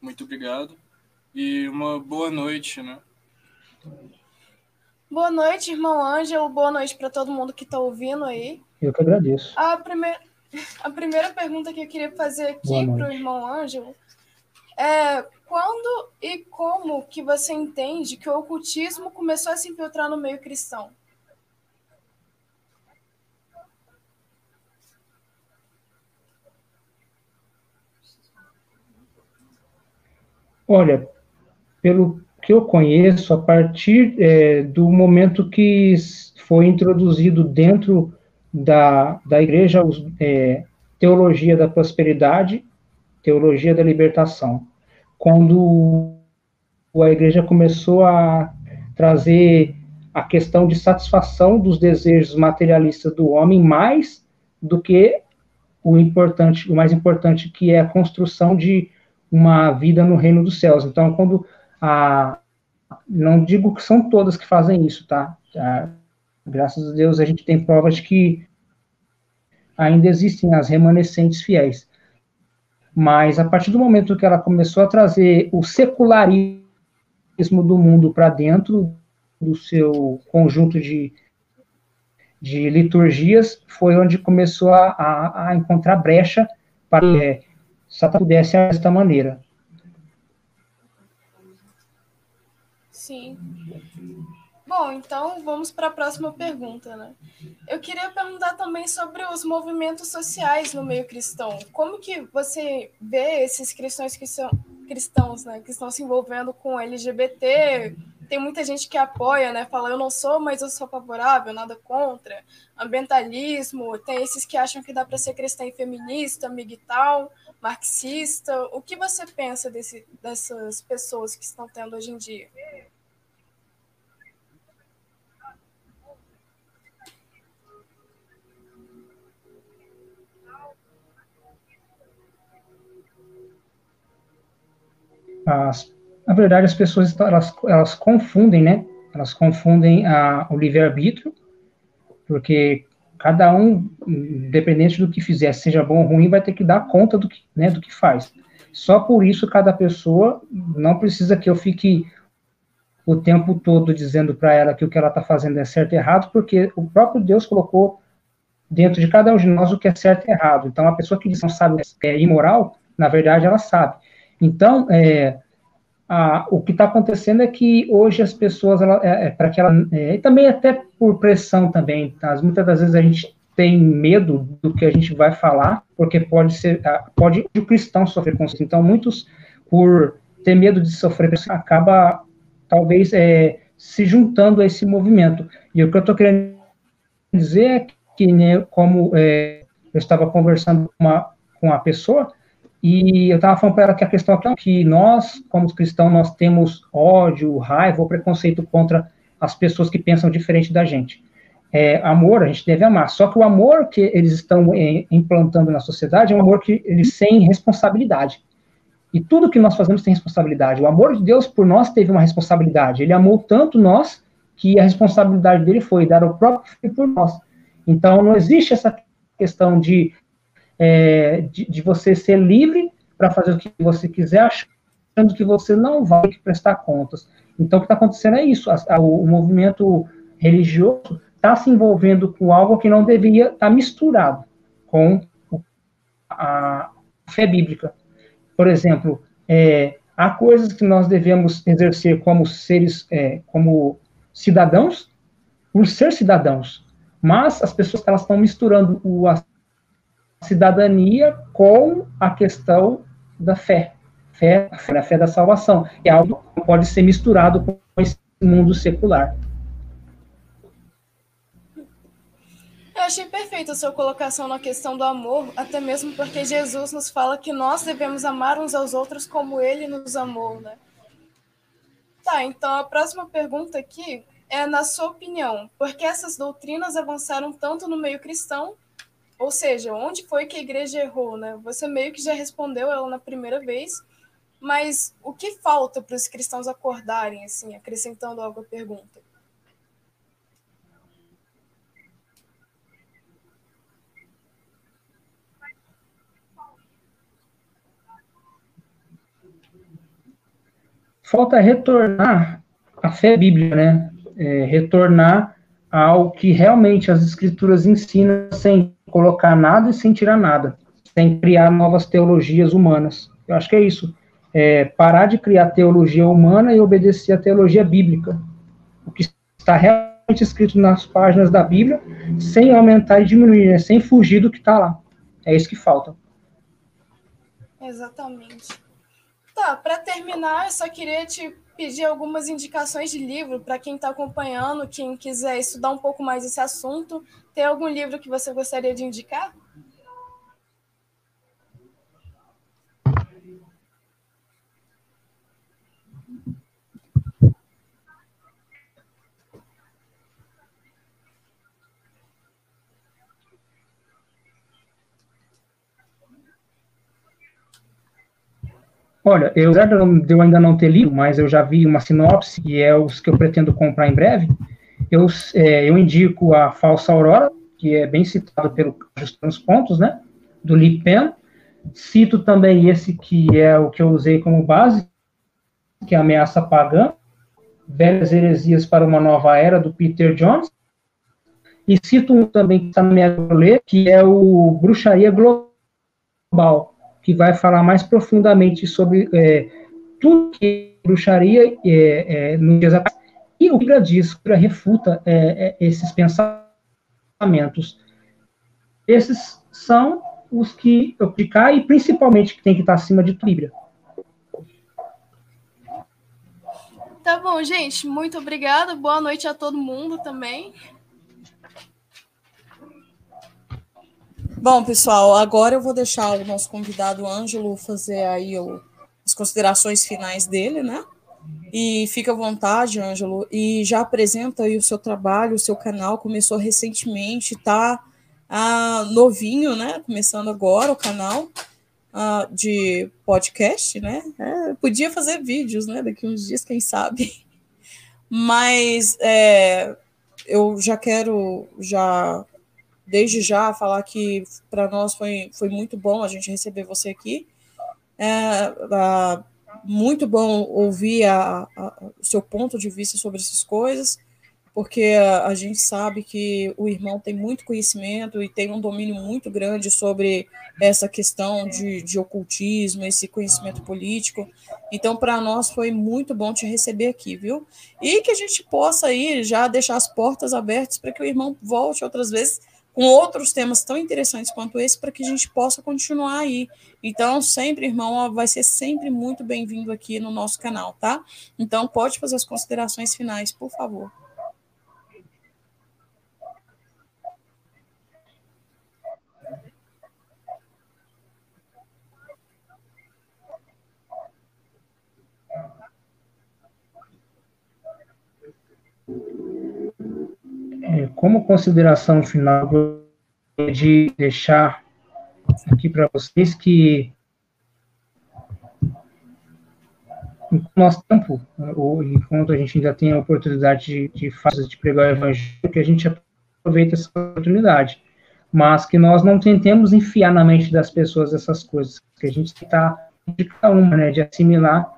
Muito obrigado. E uma boa noite, né? Boa noite, irmão Ângelo. Boa noite para todo mundo que está ouvindo aí. Eu que agradeço. A primeira, (laughs) a primeira pergunta que eu queria fazer aqui para o irmão Ângelo é quando e como que você entende que o ocultismo começou a se infiltrar no meio cristão? Olha, pelo que eu conheço, a partir é, do momento que foi introduzido dentro da, da igreja é, teologia da prosperidade, teologia da libertação. Quando a igreja começou a trazer a questão de satisfação dos desejos materialistas do homem mais do que o importante, o mais importante que é a construção de uma vida no reino dos céus. Então, quando a não digo que são todas que fazem isso, tá? Graças a Deus a gente tem provas de que ainda existem as remanescentes fiéis. Mas a partir do momento que ela começou a trazer o secularismo do mundo para dentro do seu conjunto de, de liturgias, foi onde começou a, a, a encontrar brecha para que é, Satanás pudesse desta maneira. Sim. Bom, então vamos para a próxima pergunta, né? Eu queria perguntar também sobre os movimentos sociais no meio cristão. Como que você vê esses cristãos que são cristãos, né, que estão se envolvendo com LGBT? Tem muita gente que apoia, né? Fala, eu não sou, mas eu sou favorável, nada contra. Ambientalismo, tem esses que acham que dá para ser cristã e feminista, migtal, marxista. O que você pensa desse, dessas pessoas que estão tendo hoje em dia? As, na verdade, as pessoas elas, elas confundem, né? Elas confundem a, o livre-arbítrio, porque cada um, independente do que fizer, seja bom ou ruim, vai ter que dar conta do que, né, do que faz. Só por isso, cada pessoa não precisa que eu fique o tempo todo dizendo para ela que o que ela está fazendo é certo e errado, porque o próprio Deus colocou dentro de cada um de nós o que é certo e errado. Então, a pessoa que diz não sabe é imoral, na verdade, ela sabe. Então, é, a, o que está acontecendo é que hoje as pessoas, é, é para que ela, é, e também até por pressão também, tá? muitas das vezes a gente tem medo do que a gente vai falar, porque pode ser, pode o cristão sofrer com isso. Então, muitos, por ter medo de sofrer, acaba talvez é, se juntando a esse movimento. E o que eu estou querendo dizer é que, né, como é, eu estava conversando uma, com a pessoa, e eu estava falando para ela que a questão é que nós, como cristãos, nós temos ódio, raiva ou preconceito contra as pessoas que pensam diferente da gente. É, amor, a gente deve amar. Só que o amor que eles estão é, implantando na sociedade é um amor que eles sem responsabilidade. E tudo que nós fazemos tem responsabilidade. O amor de Deus por nós teve uma responsabilidade. Ele amou tanto nós que a responsabilidade dele foi dar o próprio filho por nós. Então, não existe essa questão de, é, de, de, você ser livre para fazer o que você quiser, achando que você não vai prestar contas. Então, o que está acontecendo é isso. A, a, o movimento religioso está se envolvendo com algo que não deveria estar tá misturado com a fé bíblica. Por exemplo, é, há coisas que nós devemos exercer como seres, é, como cidadãos, por ser cidadãos, mas as pessoas elas estão misturando o, a cidadania com a questão da fé, fé, a fé da salvação, é algo que pode ser misturado com esse mundo secular. Eu achei perfeita a sua colocação na questão do amor, até mesmo porque Jesus nos fala que nós devemos amar uns aos outros como ele nos amou, né? Tá, então a próxima pergunta aqui é, na sua opinião, por que essas doutrinas avançaram tanto no meio cristão? Ou seja, onde foi que a igreja errou, né? Você meio que já respondeu ela na primeira vez, mas o que falta para os cristãos acordarem, assim, acrescentando algo à pergunta? falta retornar à fé bíblica, né? É, retornar ao que realmente as escrituras ensinam sem colocar nada e sem tirar nada, sem criar novas teologias humanas. Eu acho que é isso. É parar de criar teologia humana e obedecer à teologia bíblica. O que está realmente escrito nas páginas da Bíblia, sem aumentar e diminuir, né? sem fugir do que está lá. É isso que falta. Exatamente. Tá, para terminar, eu só queria te pedir algumas indicações de livro para quem está acompanhando, quem quiser estudar um pouco mais esse assunto. Tem algum livro que você gostaria de indicar? Olha, eu, de eu ainda não ter lido, mas eu já vi uma sinopse, e é os que eu pretendo comprar em breve. Eu, é, eu indico a Falsa Aurora, que é bem citado pelo Ajustando os Pontos, né? Do Lee Pen. Cito também esse que é o que eu usei como base, que é Ameaça Pagã, Velhas Heresias para uma Nova Era, do Peter Jones. E cito um também que está na minha ler, que é o Bruxaria Global, que vai falar mais profundamente sobre é, tudo que bruxaria é, é, no dias. E o Bíblia diz, que refuta é, é, esses pensamentos. Esses são os que eu clicar e principalmente que tem que estar acima de Bíblia. Tá bom, gente. Muito obrigada. Boa noite a todo mundo também. Bom, pessoal, agora eu vou deixar o nosso convidado Ângelo fazer aí o, as considerações finais dele, né? E fica à vontade, Ângelo, e já apresenta aí o seu trabalho, o seu canal, começou recentemente, tá ah, novinho, né? Começando agora o canal. uh, de podcast, né? É, podia fazer vídeos, né? Daqui uns dias, quem sabe. (laughs) Mas é, eu já quero já desde já falar que para nós foi, foi muito bom a gente receber você aqui. É, muito bom ouvir a, a, o seu ponto de vista sobre essas coisas porque a, a, gente sabe que o irmão tem muito conhecimento e tem um domínio muito grande sobre essa questão de, de ocultismo, esse conhecimento político. Então, para nós foi muito bom te receber aqui, viu? E que a gente possa aí já deixar as portas abertas para que o irmão volte outras vezes com outros temas tão interessantes quanto esse, para que a gente possa continuar aí. Então, sempre, irmão, vai ser sempre muito bem-vindo aqui no nosso canal, tá? Então, pode fazer as considerações finais, por favor. Como consideração final, de deixar aqui para vocês que no nosso tempo, ou enquanto a gente ainda tem a oportunidade de, de de pregar o evangelho, que a gente aproveita essa oportunidade, mas que nós não tentemos enfiar na mente das pessoas essas coisas, que a gente está de cada uma, né, de assimilar.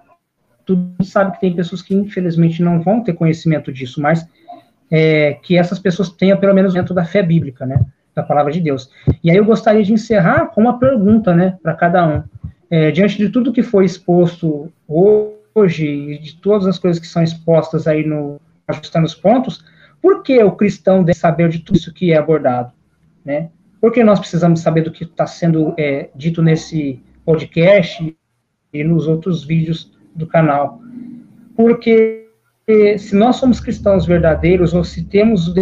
Tudo sabe que tem pessoas que infelizmente não vão ter conhecimento disso, mas é, que essas pessoas tenham pelo menos dentro da fé bíblica, né, da palavra de Deus. E aí eu gostaria de encerrar com uma pergunta, né, para cada um. É, diante de tudo que foi exposto hoje e de todas as coisas que são expostas aí no ajustando os pontos, por que o cristão deve saber de tudo isso que é abordado, né? Por que nós precisamos saber do que está sendo é, dito nesse podcast e nos outros vídeos do canal? Porque se nós somos cristãos verdadeiros, ou se temos o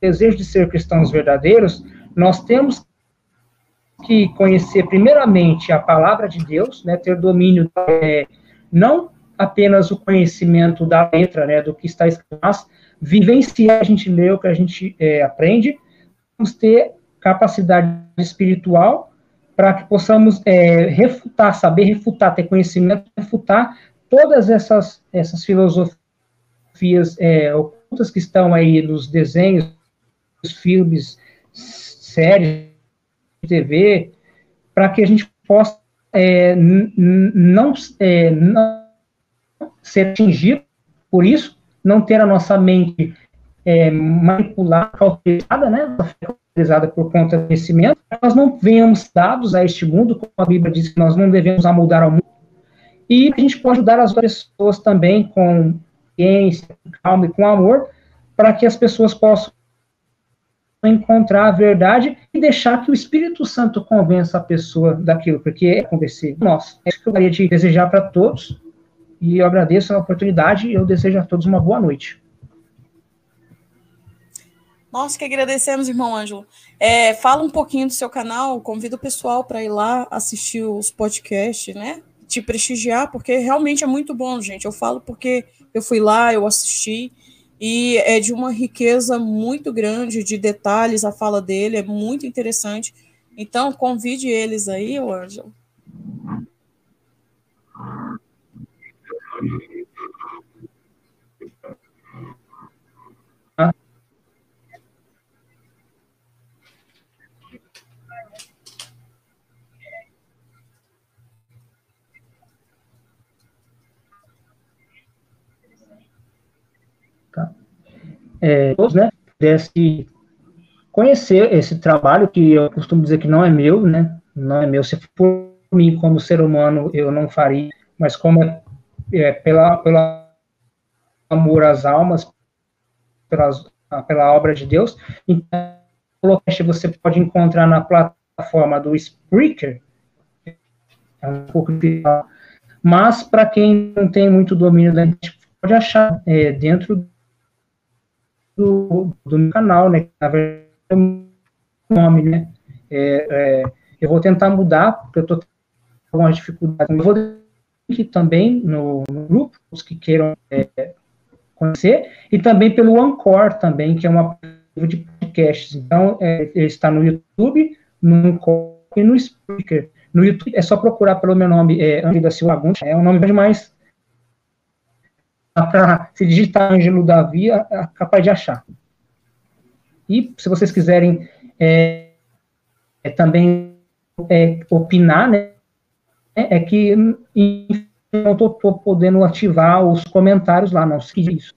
desejo de ser cristãos verdadeiros, nós temos que conhecer primeiramente a palavra de Deus, né, ter domínio, é, não apenas o conhecimento da letra, né, do que está escrito, mas vivenciar, a gente lê o que a gente é, aprende, vamos ter capacidade espiritual para que possamos é, refutar, saber refutar, ter conhecimento, refutar todas essas, essas filosofias é, ocultas que estão aí nos desenhos, filmes, séries de TV, para que a gente possa é, não, é, não ser atingido por isso, não ter a nossa mente é, manipulada, cauterizada, né, por conta do conhecimento, nós não venhamos dados a este mundo, como a Bíblia diz que nós não devemos amoldar ao mundo, e a gente pode ajudar as pessoas também com ciência, com calma e com amor, para que as pessoas possam encontrar a verdade e deixar que o Espírito Santo convença a pessoa daquilo, porque é convencer nós. É isso que eu gostaria de desejar para todos, e eu agradeço a oportunidade e eu desejo a todos uma boa noite. Nós que agradecemos, irmão Ângelo. É, fala um pouquinho do seu canal, convida o pessoal para ir lá assistir os podcasts, né? Te prestigiar, porque realmente é muito bom, gente. Eu falo porque eu fui lá, eu assisti, e é de uma riqueza muito grande de detalhes a fala dele, é muito interessante. Então, convide eles aí, Ângelo. É, todos, né, pudesse conhecer esse trabalho que eu costumo dizer que não é meu, né, não é meu. Se for mim como ser humano, eu não faria, mas como é, é pela, pela amor às almas, pelas, pela obra de Deus, então você pode encontrar na plataforma do Spreaker, é um pouco mas para quem não tem muito domínio da gente pode achar é, dentro do, do canal, né? Na verdade, é o nome, né? É, é, eu vou tentar mudar, porque eu estou tendo algumas dificuldades. Eu vou aqui também no, no, grupo, os que queiram é, conhecer, e também pelo Anchor também, que é uma de podcasts. Então, é, ele está no YouTube, no Anchor e no Speaker. No YouTube é só procurar pelo meu nome, é Ângelo da Silva Fagundes, é um nome mais para se digitar Ângelo Davi, é, é capaz de achar. E se vocês quiserem é, é, também é, opinar, né, é que não estou podendo ativar os comentários lá, não sei isso.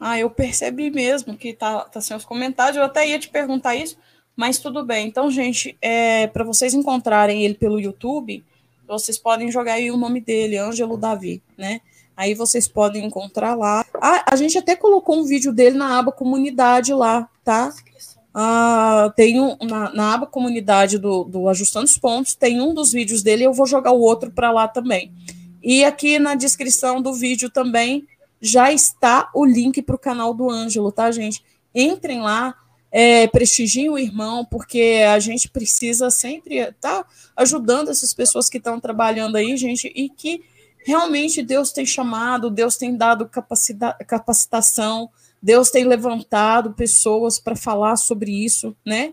Ah, eu percebi mesmo que tá, tá sem os comentários. Eu até ia te perguntar isso, mas tudo bem. Então, gente, é, para vocês encontrarem ele pelo YouTube, vocês podem jogar aí o nome dele, Ângelo Davi, né? Aí vocês podem encontrar lá. Ah, a gente até colocou um vídeo dele na aba comunidade lá, tá? Ah, tem um, na, na, aba comunidade do, do Ajustando os Pontos, tem um dos vídeos dele, eu vou jogar o outro para lá também. E aqui na descrição do vídeo também já está o link para o canal do Ângelo, tá, gente? Entrem lá, é, prestigiem o irmão, porque a gente precisa sempre estar tá ajudando essas pessoas que estão trabalhando aí, gente, e que realmente Deus tem chamado, Deus tem dado capacitação, Deus tem levantado pessoas para falar sobre isso, né?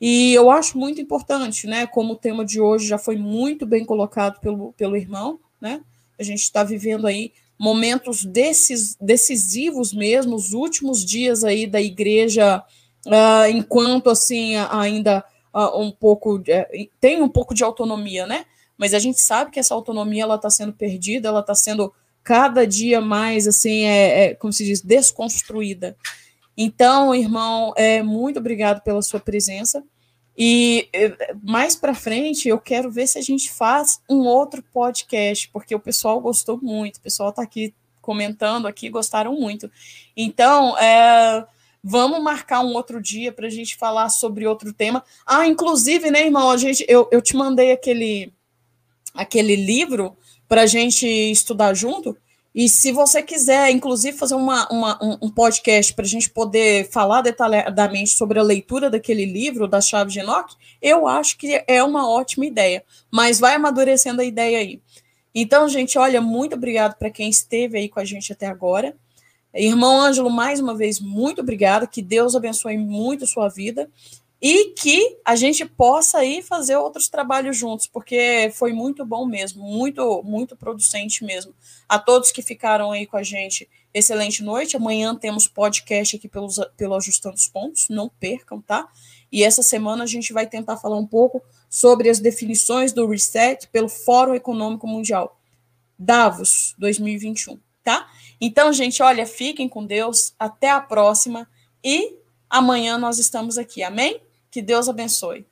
E eu acho muito importante, né? Como o tema de hoje já foi muito bem colocado pelo, pelo irmão, né? A gente está vivendo aí momentos decis, decisivos mesmo, os últimos dias aí da igreja, uh, enquanto assim ainda uh, um pouco uh, tem um pouco de autonomia, né? Mas a gente sabe que essa autonomia ela está sendo perdida, ela está sendo cada dia mais assim é, é, como se diz desconstruída. Então, irmão, é muito obrigado pela sua presença. E mais para frente eu quero ver se a gente faz um outro podcast, porque o pessoal gostou muito, o pessoal está aqui comentando aqui, gostaram muito. Então, é, vamos marcar um outro dia para a gente falar sobre outro tema. Ah, inclusive, né, irmão, a gente, eu, eu te mandei aquele, aquele livro para a gente estudar junto. E se você quiser, inclusive, fazer uma, uma um, podcast para a gente poder falar detalhadamente sobre a leitura daquele livro, da Chave de Enoch, eu acho que é uma ótima ideia. Mas vai amadurecendo a ideia aí. Então, gente, olha, muito obrigado para quem esteve aí com a gente até agora. Irmão Ângelo, mais uma vez, muito obrigado. Que Deus abençoe muito sua vida e que a gente possa aí fazer outros trabalhos juntos, porque foi muito bom mesmo, muito, muito producente mesmo. A todos que ficaram aí com a gente, excelente noite. Amanhã temos podcast aqui pelos, pelo Ajustando os Pontos, não percam, tá? E essa semana a gente vai tentar falar um pouco sobre as definições do reset pelo Fórum Econômico Mundial, Davos 2021, tá? Então, gente, olha, fiquem com Deus, até a próxima e amanhã nós estamos aqui, amém? Que Deus abençoe.